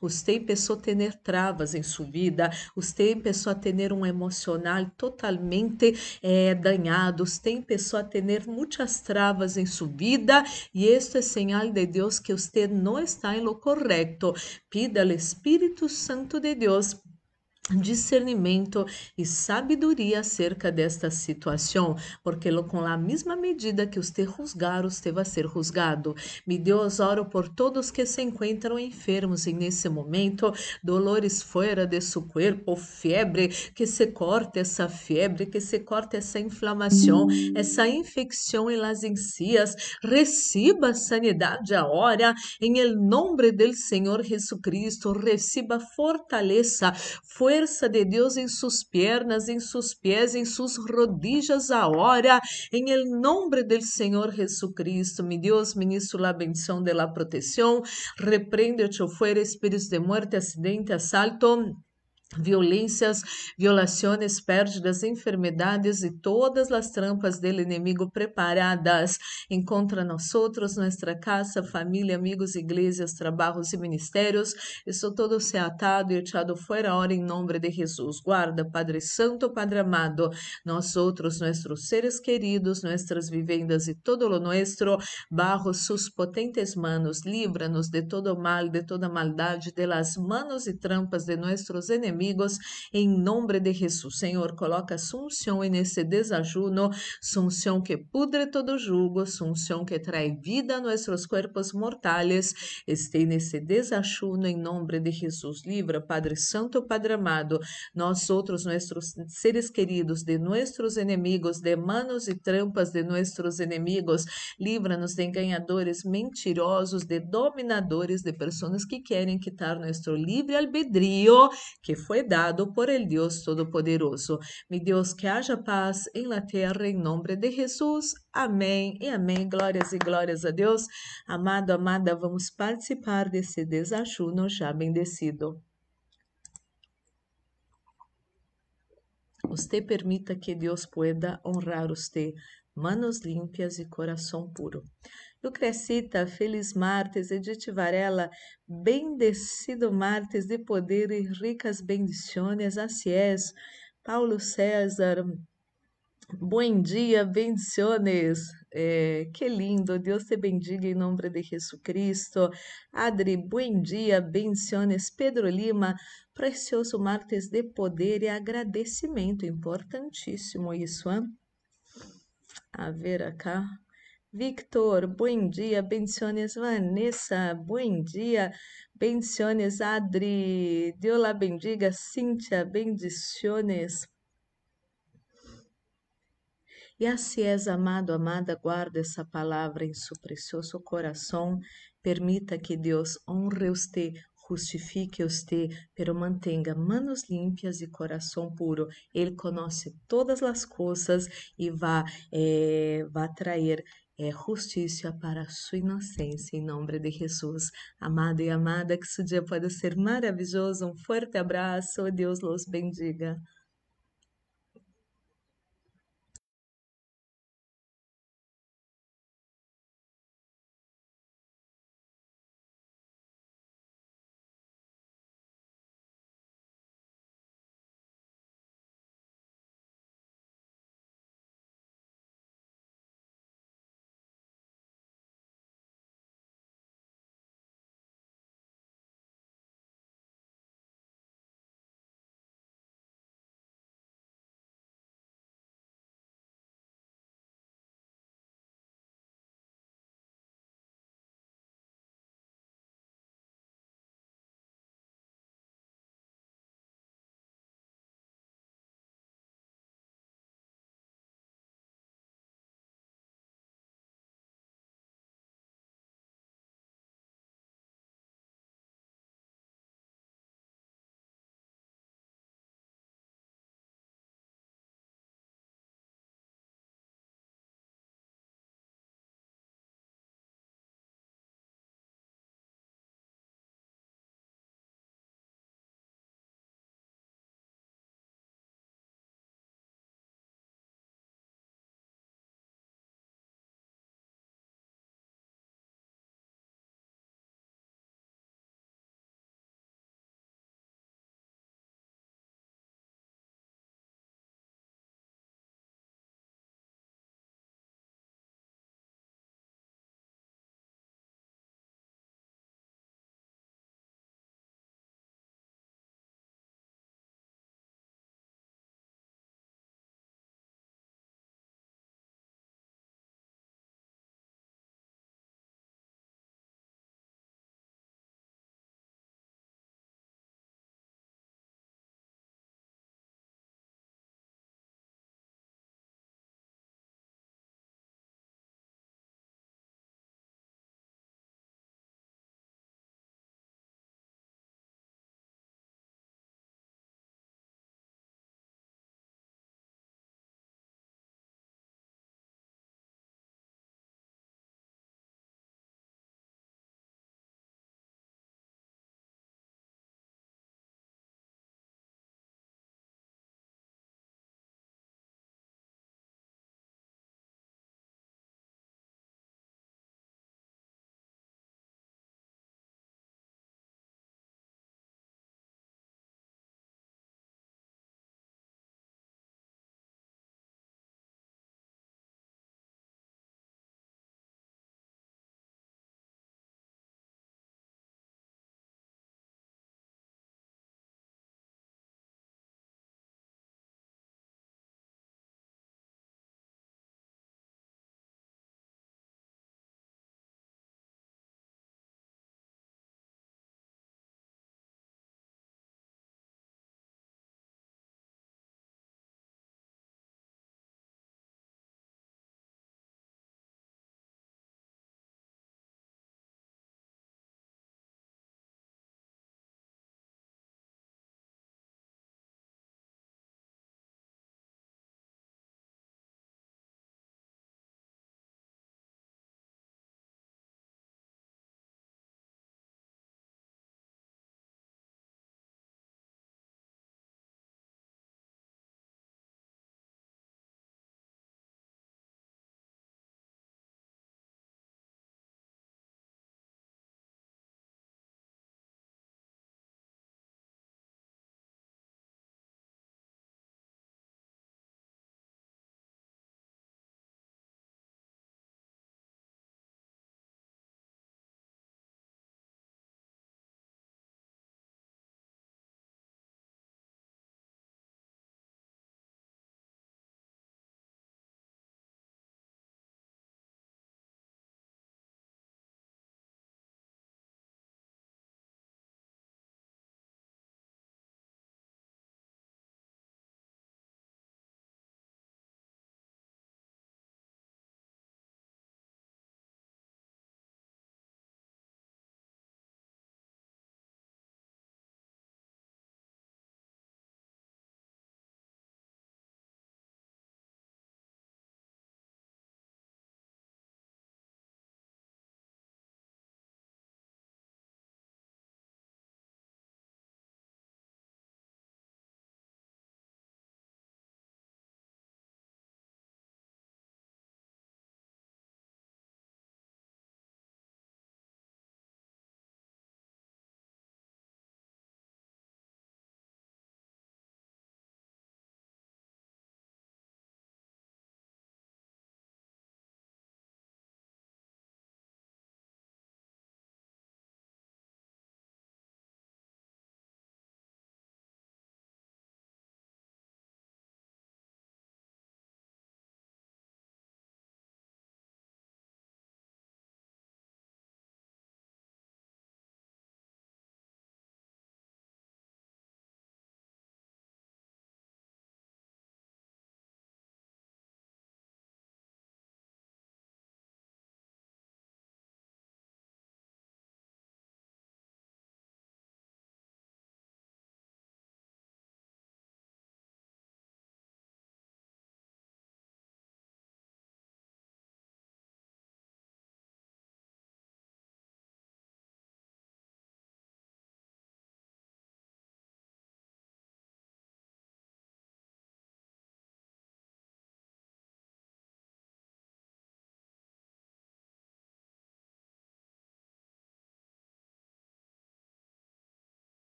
você começou a ter travas em sua vida, você começou a ter um emocional totalmente eh, danhado, você começou a ter muitas travas travas em sua vida e isso é señal de Deus que você não está em lo correto. Pida ao Espírito Santo de Deus discernimento e sabedoria acerca desta situação, porque com a mesma medida que você juzgar, você vai ser juzgado. Me Deus, oro por todos que se encontram enfermos e nesse momento, dolores fora de seu corpo, febre, que se corte essa febre, que se corte essa inflamação, essa infecção em las encias, receba sanidade agora, em el nome do Senhor Jesucristo, receba fortaleza, fuerza fuerza de Deus em suas pernas, em seus pés, em suas rodillas agora, em el nombre del Senhor Jesucristo. Mi Deus, ministro la bendição de la proteção, reprende o fuera espíritos de muerte, acidente, assalto violências, violações, pérdidas, enfermidades e todas as trampas do inimigo preparadas encontra nós outros, nossa casa, família, amigos, igrejas, trabalhos e ministérios. Isso todo se atado e echado fora hora em nome de Jesus. Guarda, Padre Santo, Padre amado, nós outros, nossos seres queridos, nossas vivendas e todo lo nuestro, bajo sus potentes manos, livra-nos de todo mal, de toda maldade, de las manos e trampas de nossos enemigos amigos, em nome de Jesus. Senhor, coloca sunção nesse desajuno, sunção que pudre todo jugo, sunção que traz vida a nossos corpos mortais. Este nesse desajuno, em nome de Jesus. Livra, Padre Santo, Padre amado, nós outros, nossos seres queridos, de nossos inimigos, de manos e trampas de nossos inimigos. Livra-nos de enganadores mentirosos, de dominadores, de pessoas que querem quitar nosso livre albedrío, que foi foi dado por el Deus Todo-Poderoso. Mi Deus, que haja paz em la terra, em nome de Jesus. Amém e amém. Glórias e glórias a Deus. Amado, amada, vamos participar desse desajuno já bendecido. Você permita que Deus pueda honrar você, manos limpias e coração puro. Lucrecita, feliz martes, Edith Varela, bendecido martes de poder e ricas bendições, así es. Paulo César, bom dia, bendições. É, que lindo, Deus te bendiga em nome de Jesus Cristo. Adri, bom dia, bendições. Pedro Lima, precioso martes de poder e agradecimento, importantíssimo isso, hein? A ver acá. Victor, bom dia, bendiciones Vanessa, bom dia, bendiciones Adri, Deus la bendiga, Cíntia, bendiciones. E assim és, amado, amada, guarda essa palavra em seu precioso coração, permita que Deus honre você justifique usted, pero mantenga manos limpias e coração puro. Ele conhece todas as coisas e vai, eh, vai trazer é, justiça para sua inocência, em nome de Jesus. Amado e amada, que seu dia pode ser maravilhoso. Um forte abraço. Deus los bendiga.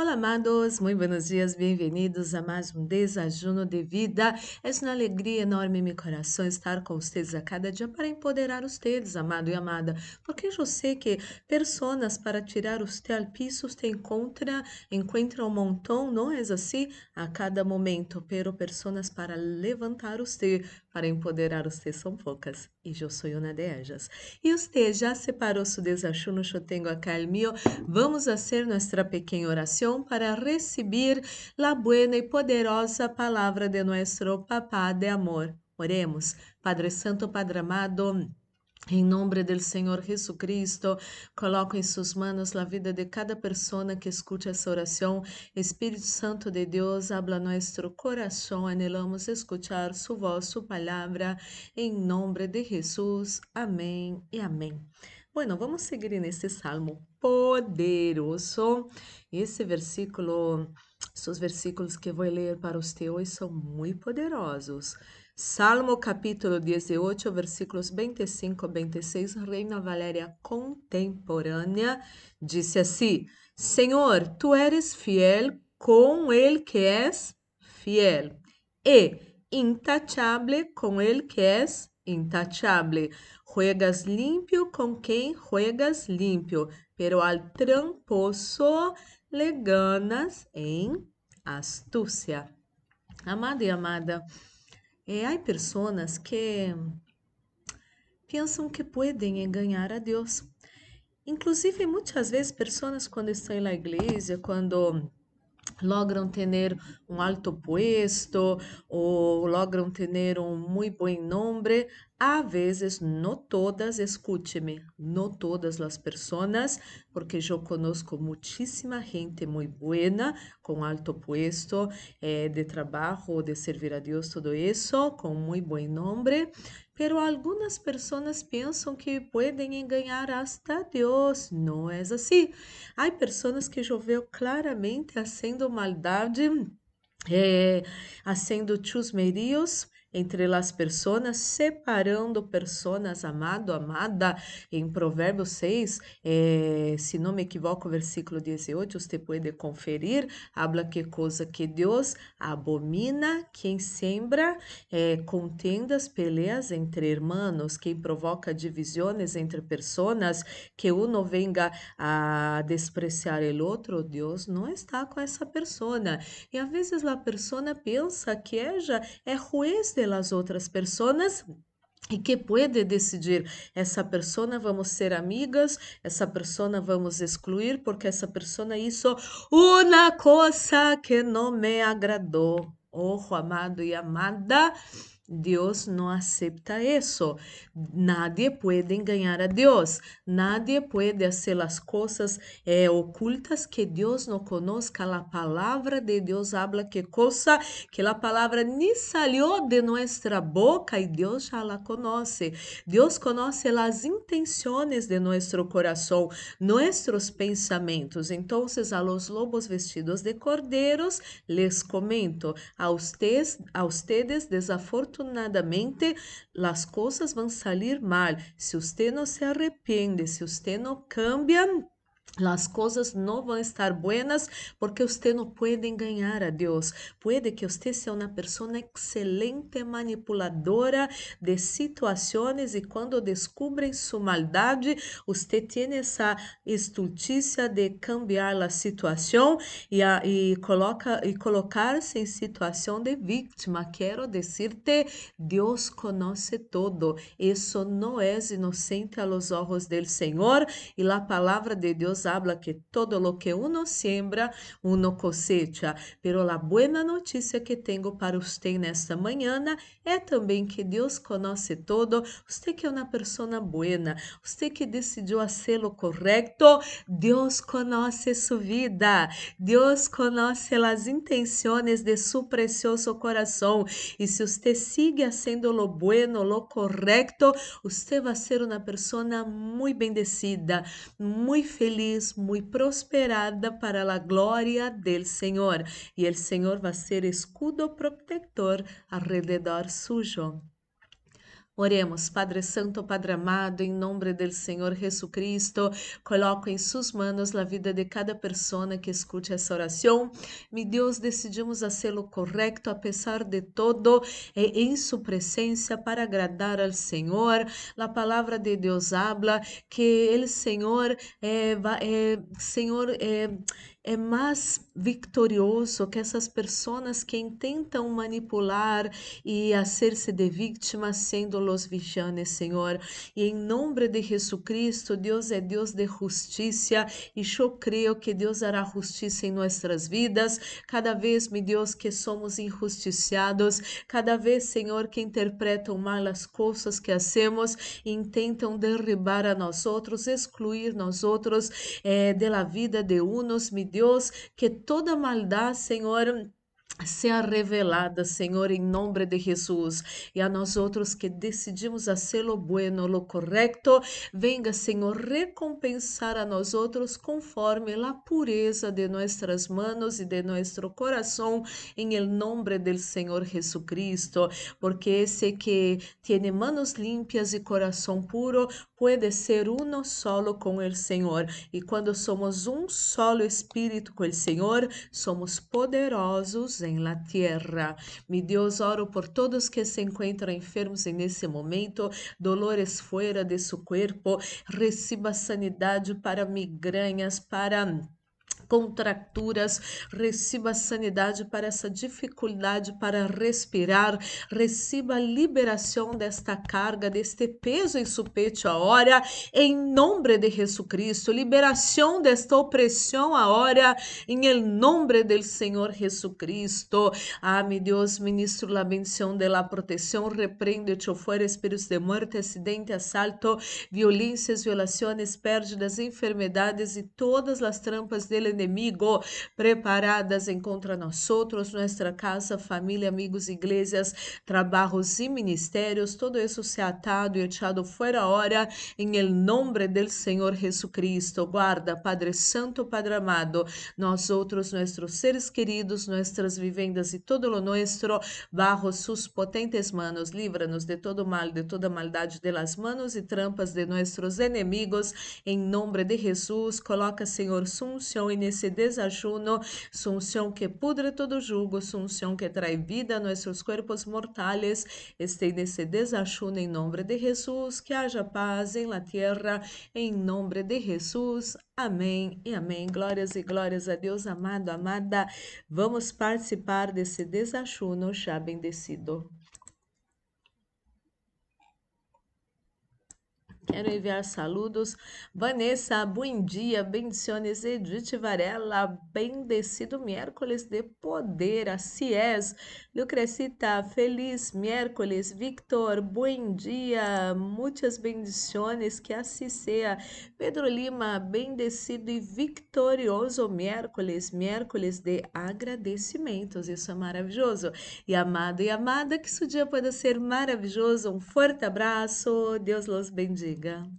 Olá, amados, muito buenos dias, bem-vindos a mais um desajuno de vida. É uma alegria enorme em meu coração estar com vocês a cada dia para empoderar vocês, amado e amada, porque eu sei que pessoas para tirar você ao piso você encontra, encontra um montão, não é assim? A cada momento, pero pessoas para levantar você, para empoderar você são poucas, e eu sou uma delas. E você já separou seu desajuno, eu tenho acá o meu. Vamos fazer nossa pequena oração para recibir la buena y poderosa palabra de nuestro Papá de amor. Oremos, Padre Santo, Padre amado. Em nome do Senhor Jesucristo, coloco em suas mãos a vida de cada pessoa que escute essa oração. Espírito Santo de Deus, habla nosso coração. Anelamos escuchar sua voz, sua palavra. Em nome de Jesus. Amém e amém. Bueno, vamos seguir nesse salmo poderoso. Esse versículo, os versículos que vou ler para você hoje são muito poderosos. Salmo capítulo 18, versículos 25 a 26, Reina Valéria contemporânea, disse assim: Senhor, tu eres fiel com ele que és fiel, e intachable com ele que és intachable. Juegas limpio com quem juegas limpio, pero al tramposo le ganas em astúcia. Amado e amada, eh, há pessoas que pensam que podem ganhar a Deus. Inclusive, muitas vezes, pessoas quando estão na igreja, quando logram ter um alto puesto ou logram ter um muito bom nome, a vezes, não todas, escute-me, não todas as pessoas, porque eu conosco muitíssima gente muito buena, com alto puesto eh, de trabalho, de servir a Deus, tudo isso, com muito bom nome, pero algumas pessoas pensam que podem ganhar hasta Deus. Não é assim. Há pessoas que eu vejo claramente fazendo maldade, eh, fazendo chusmerios, entre as pessoas, separando pessoas, amado, amada. Em Provérbios 6, eh, se não me equivoco, versículo 18, você pode conferir, habla que coisa que Deus abomina, quem sembra eh, contendas, peleas entre irmãos, quem provoca divisões entre pessoas, que uno venga a despreciar o outro, Deus não está com essa pessoa. E às vezes a pessoa pensa que ela é juiz de las outras pessoas e que pode decidir essa pessoa vamos ser amigas, essa pessoa vamos excluir porque essa pessoa hizo uma coisa que não me agradou. Ojo, amado e amada, Deus não aceita isso. Nadie pode enganar a Deus. Nadie pode fazer as coisas eh, ocultas que Deus não conozca. A palavra de Deus habla que coisa que a palavra nem salió de nossa boca e Deus já la conoce. Deus conoce as intenções de nosso coração, nossos pensamentos. Então, a los lobos vestidos de cordeiros, les comento, a ustedes, a ustedes desafortunados desafortunadamente as coisas vão sair mal. Se você não se arrepende, se você não cambia, as coisas não vão estar buenas porque você não pode ganhar a Deus. Pode que você seja uma pessoa excelente manipuladora de situações e quando descobrem sua maldade, você tem essa estultícia de cambiar a situação e, a, e, coloca, e colocar-se em situação de vítima. Quero dizer-te, Deus conhece todo. Isso não é inocente a los ojos del Senhor e a palavra de Deus habla que todo lo que uno siembra, uno cosecha. Pero la buena notícia que tenho para você nesta manhã é também que Deus conhece todo. Você que é uma pessoa buena, você que decidiu fazer o correto, Deus conhece sua vida. Deus conhece as intenções de seu precioso coração. E se você sigue fazendo lo bueno, lo correto, você vai ser uma pessoa muito bendecida, muito feliz muito prosperada para a glória del Senhor. E el Senhor vai ser escudo protector alrededor suyo. Oremos, Padre Santo, Padre amado, em nome do Senhor Jesus Cristo, coloco em suas mãos a vida de cada pessoa que escute essa oração. Mi Deus, decidimos fazê-lo correto, a pesar de todo, e em sua presença para agradar ao Senhor. A palavra de Deus habla que o Senhor é Senhor é, é mais vitorioso que essas pessoas que tentam manipular e hacer-se de vítimas sendo los villanes, Senhor. E em nome de Jesus Cristo, Deus é Deus de justiça e eu creio que Deus hará justiça em nossas vidas. Cada vez, meu Deus, que somos injusticiados, cada vez, Senhor, que interpretam mal as coisas que hacemos e intentam derribar a nós outros, excluir nós outros eh, da vida de unos, meu Deus, que toda maldade, Senhor, seja revelada, Senhor, em nome de Jesus. E a nós outros que decidimos fazer o bueno, o correto, venga, Senhor, recompensar a nós outros conforme a pureza de nossas manos e de nosso coração, em nome del Senhor Jesucristo, porque esse que tem manos limpias e coração puro pode ser uno solo com o Senhor. E quando somos um solo espírito com o Senhor, somos poderosos em la tierra. Mi Deus, oro por todos que se encontram enfermos nesse momento, dolores fora de seu corpo, receba sanidade para migrañas, para contracturas, receba sanidade para essa dificuldade para respirar, receba a liberação desta carga, deste peso em seu peito agora, em nome de Jesus Cristo, liberação desta opressão agora, em nome do Senhor Jesus Cristo. Ah, meu Deus, ministro la bendição de la proteção, repreende-te fora espíritos de morte, acidente, assalto, violências, violações, pérdidas, enfermidades e todas as trampas dele inimigo preparadas en contra nosotros, nuestra casa, família, amigos, igrejas, trabalhos e ministérios, todo isso se atado e echado fora hora, em nombre del Senhor Jesucristo. Guarda, Padre Santo, Padre amado, nós outros, nossos seres queridos, nossas vivendas e todo lo nuestro, bajo sus potentes manos, livra-nos de todo mal, de toda maldade de las manos e trampas de nossos enemigos, em nome de Jesus, coloca, Senhor, sunção e nesse desajuno, sunção que pudre todo jugo, sunção que trai vida a nossos corpos mortais, este nesse desajuno em nome de Jesus, que haja paz em la tierra, em nome de Jesus. Amém e amém. Glórias e glórias a Deus, amado, amada. Vamos participar desse desajuno já bendecido. Quero enviar saludos. Vanessa, bom dia, bendiciones. Edith Varela, bendecido miércoles de poder. Así es. Lucrecita, feliz miércoles. Victor, bom dia, muitas bendiciones, que assim seja. Pedro Lima, bendecido e vitorioso miércoles, miércoles de agradecimentos. Isso é maravilhoso. E amado e amada, que seu dia pode ser maravilhoso. Um forte abraço. Deus los bendiga. Diga.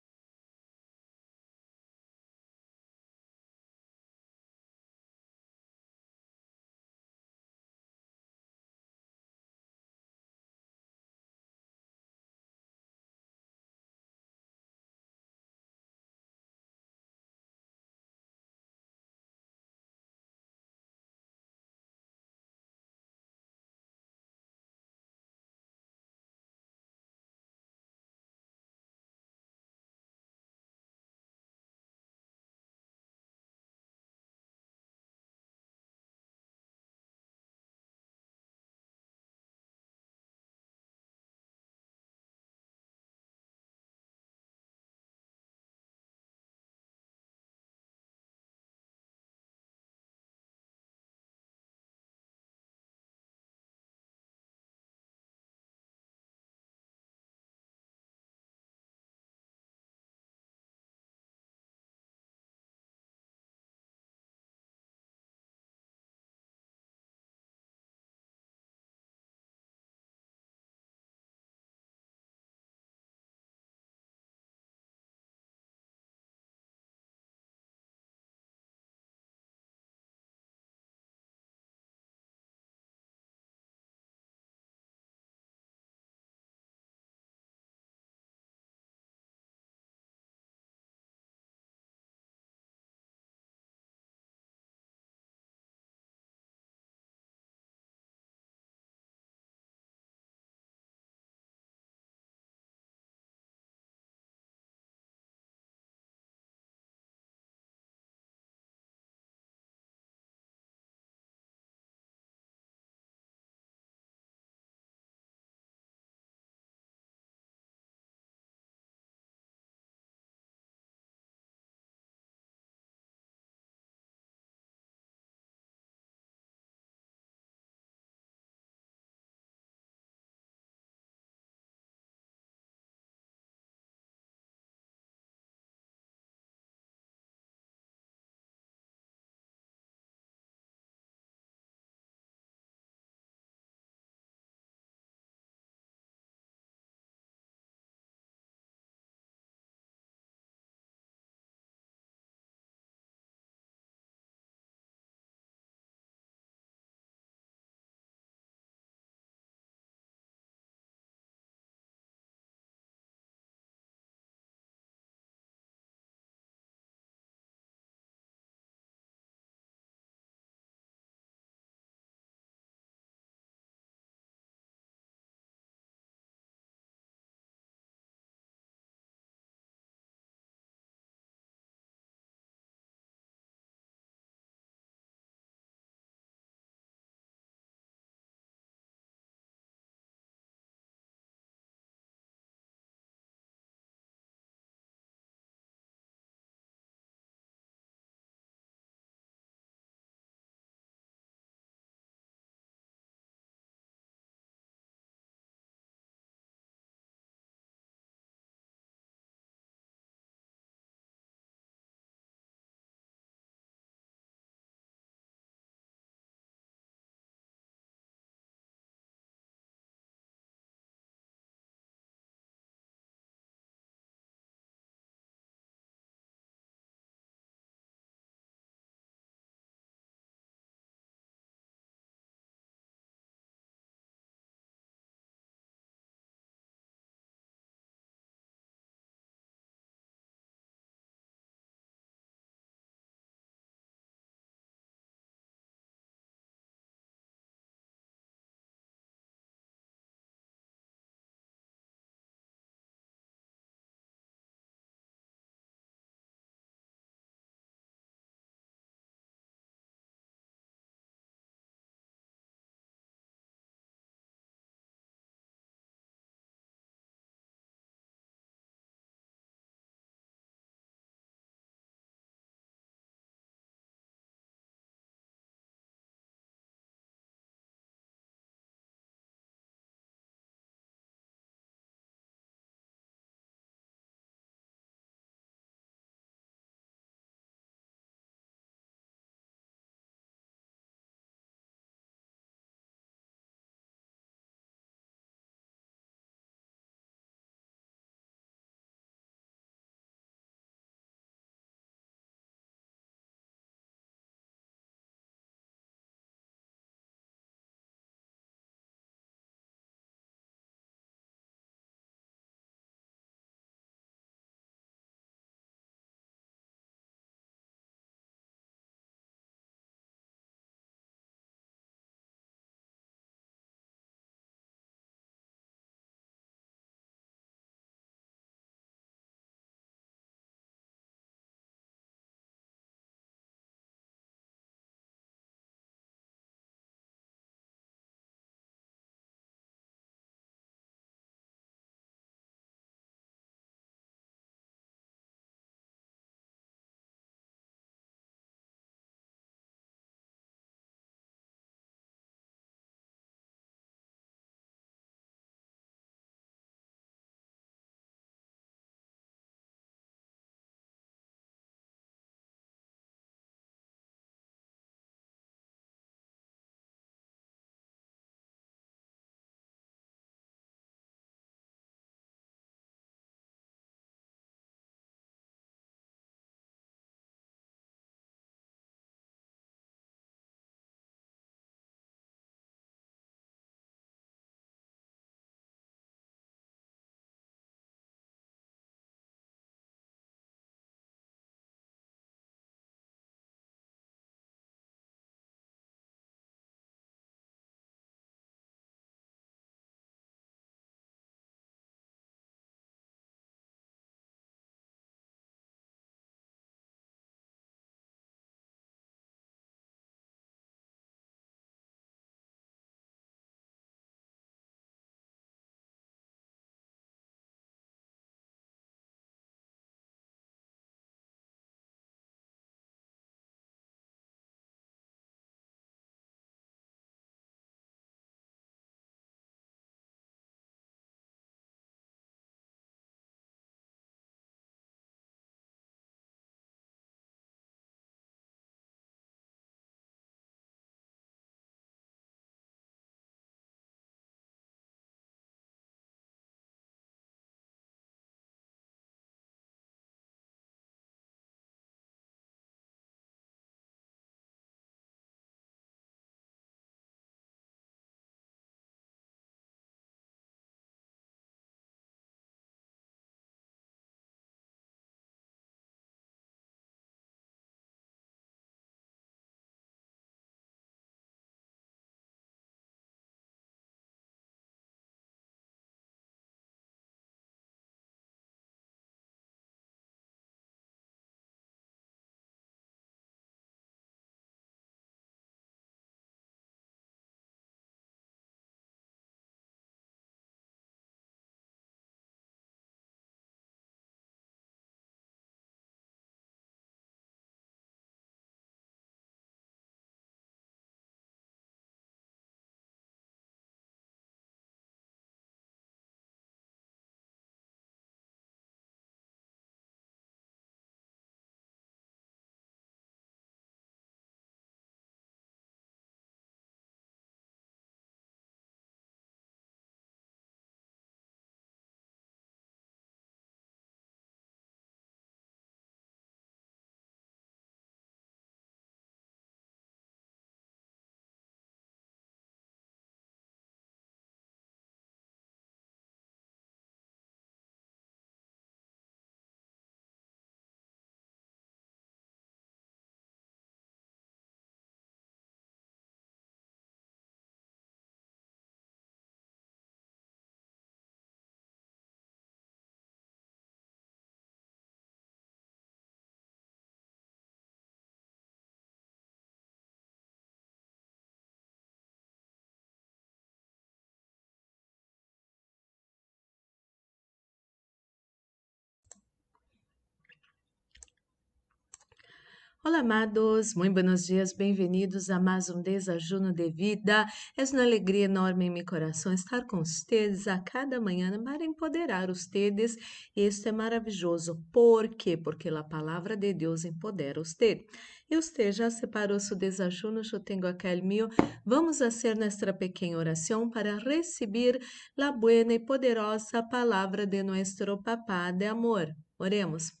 Olá, amados, muito buenos dias, bem-vindos a mais um desajuno de vida. É uma alegria enorme em meu coração estar com vocês a cada manhã para empoderar vocês. Isso é maravilhoso. Por quê? Porque a palavra de Deus empodera você. E você já separou seu desajuno? Eu tenho aquele meu. Vamos fazer nossa pequena oração para receber a buena e poderosa palavra de nosso Papá de amor. Oremos.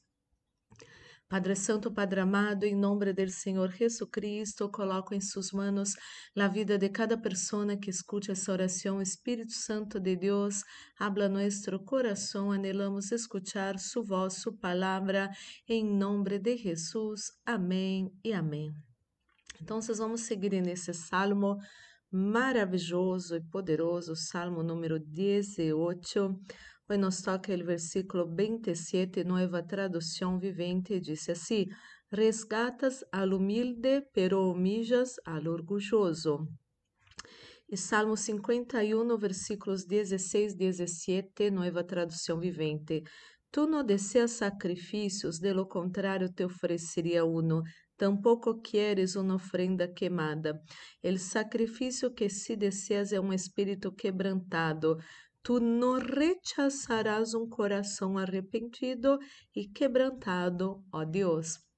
Padre Santo, Padre amado, em nome do Senhor Jesus Cristo, coloco em suas mãos a vida de cada pessoa que escute essa oração. Espírito Santo de Deus, habla nosso coração, anelamos escuchar sua voz, sua palavra, em nome de Jesus. Amém e amém. Então, vocês vamos seguir nesse salmo maravilhoso e poderoso, salmo número 18 Hoy nos toca o versículo 27, Nueva Tradução Vivente, dice assim: Resgatas al humilde, pero humillas al orgulloso. E Salmo 51, versículos 16 e 17, Nueva Tradução Vivente. Tu não deseas sacrifícios, de lo contrário te ofereceria uno. Tampouco queres uma ofrenda queimada. El sacrifício que se deseas é um espírito quebrantado. Tu não rechazarás um coração arrependido e quebrantado, ó Deus.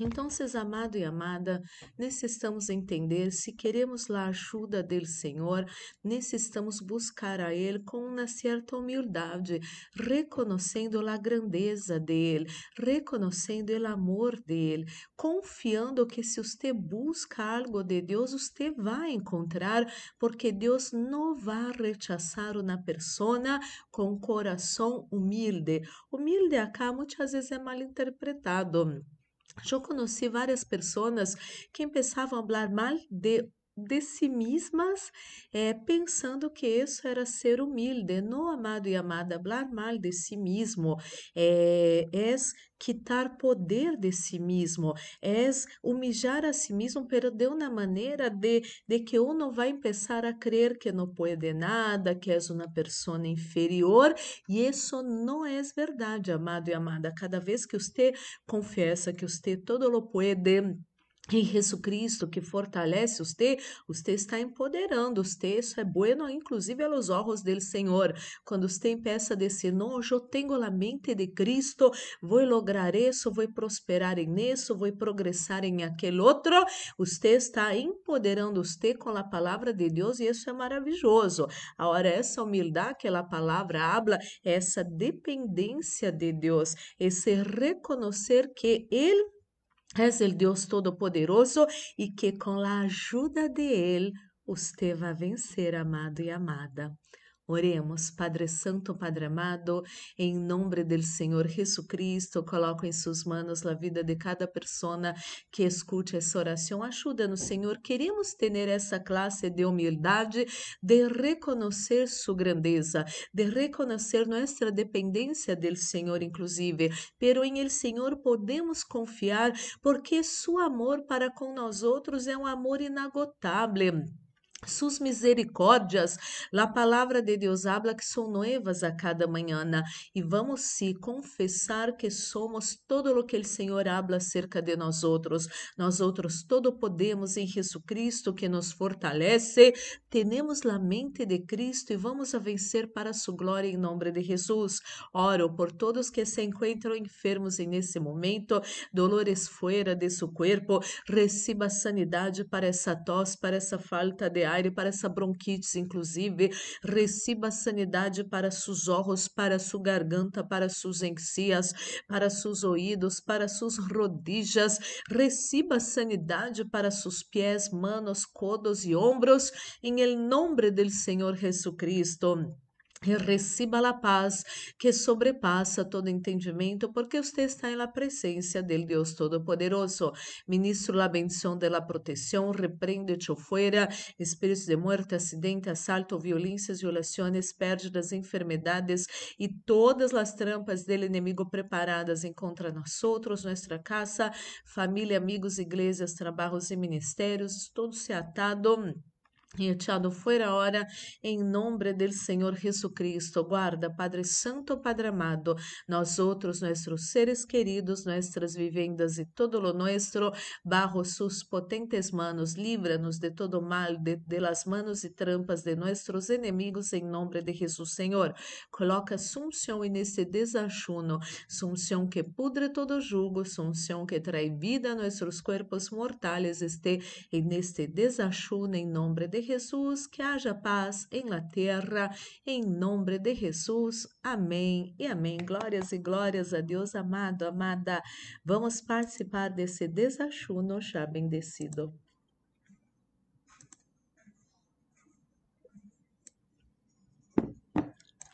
Então, amado e amada, necessitamos entender se queremos a ajuda do Senhor, necessitamos buscar a Ele com uma certa humildade, reconhecendo a grandeza dele, reconhecendo o amor dele, confiando que se você busca algo de Deus, você vai encontrar, porque Deus não vai rechazar uma pessoa com coração humilde. Humilde acá muitas vezes é mal interpretado. Eu conheci várias pessoas que começavam a falar mal de de si mesmas, eh, pensando que isso era ser humilde. No, amado e amada, falar mal de si mesmo é, é quitar poder de si mesmo, é humilhar a si mesmo, pero de uma maneira de, de que uno vai começar a crer que não pode nada, que é uma pessoa inferior, e isso não é verdade, amado e amada. Cada vez que você confessa que você todo lo pode, em Jesus Cristo que fortalece você, você está empoderando você, isso é bueno inclusive aos olhos do Senhor. Quando você empieza a dizer, não, eu tenho a mente de Cristo, vou lograr isso, vou prosperar em isso, vou progressar em aquele outro, você está empoderando você com a palavra de Deus e isso é maravilhoso. Agora, essa humildade que a palavra habla, essa dependência de Deus, esse reconhecer que Ele És o Deus Todo-Poderoso e que com a ajuda de Ele, você vai vencer, amado e amada. Oremos, Padre Santo, Padre amado, em nome do Senhor Jesus Cristo, coloco em suas mãos a vida de cada pessoa que escute essa oração. Ajuda-nos, Senhor. Queremos ter essa classe de humildade, de reconhecer sua grandeza, de reconhecer nossa dependência do Senhor, inclusive. Pero em el Senhor podemos confiar, porque seu amor para com nós outros é um amor inagotável sus misericórdias, a palavra de Deus habla que são novas a cada manhã e vamos se confessar que somos todo o que o Senhor habla acerca de nós outros. Nós outros todo podemos em Jesus Cristo que nos fortalece. Temos a mente de Cristo e vamos a vencer para sua glória em nome de Jesus. Oro por todos que se encontram enfermos nesse momento, dolores fora de seu corpo, receba sanidade para essa tosse, para essa falta de aire, para essa bronquite, inclusive. Receba sanidade para seus olhos, para sua garganta, para suas encias, para seus ouvidos, para suas rodillas. Receba sanidade para seus pés, manos, codos e ombros, em nome do Senhor Jesucristo. E receba a paz que sobrepassa todo entendimento, porque você está na presença do Deus Todo-Poderoso. Ministro a bendição de la proteção, repreende-te fora, espíritos de morte, acidente, assalto, violências, violações, pérdidas, enfermedades e todas as trampas do inimigo preparadas em contra nós outros, nossa casa, família, amigos, igrejas, trabalhos e ministérios, todo se atado e echado fuera ahora en nombre del Señor Jesucristo. Guarda, Padre Santo, Padre amado, nosotros, nuestros seres queridos, nuestras vivendas y todo lo nuestro bajo sus potentes manos. Líbranos de todo mal, de, de las manos y trampas de nuestros enemigos en nombre de Jesús, Señor. Coloca sunción en este desachuno, sunción que pudre todo jugo, sunción que trae vida a mortales, esté en este desachuno en nombre de Jesus, que haja paz em la terra, em nome de Jesus. Amém e amém. Glórias e glórias a Deus, amado, amada. Vamos participar desse desachuno já bendecido.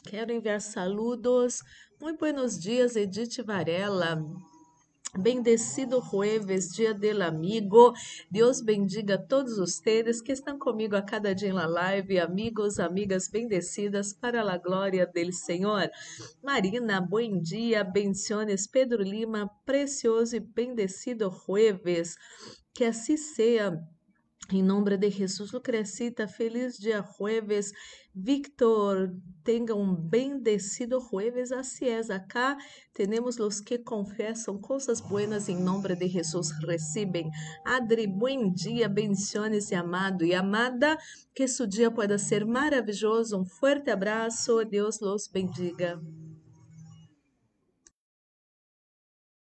Quero enviar saludos. Muito buenos dias, Edith Varela. Bendecido jueves, dia del amigo. Deus bendiga todos ustedes que estão comigo a cada dia na live, amigos, amigas bendecidas para a glória del Senhor. Marina, bom dia, bendiciones. Pedro Lima, precioso e bendecido jueves. Que assim seja. Em nome de Jesus, Lucrecita, feliz dia jueves. Victor, tenha um bendecido jueves. Así es, acá tenemos los que confessam coisas buenas em nome de Jesus, recebem. Adri, bom dia, bendiciones, amado e amada. Que su dia pueda ser maravilhoso. Um forte abraço. Deus los bendiga.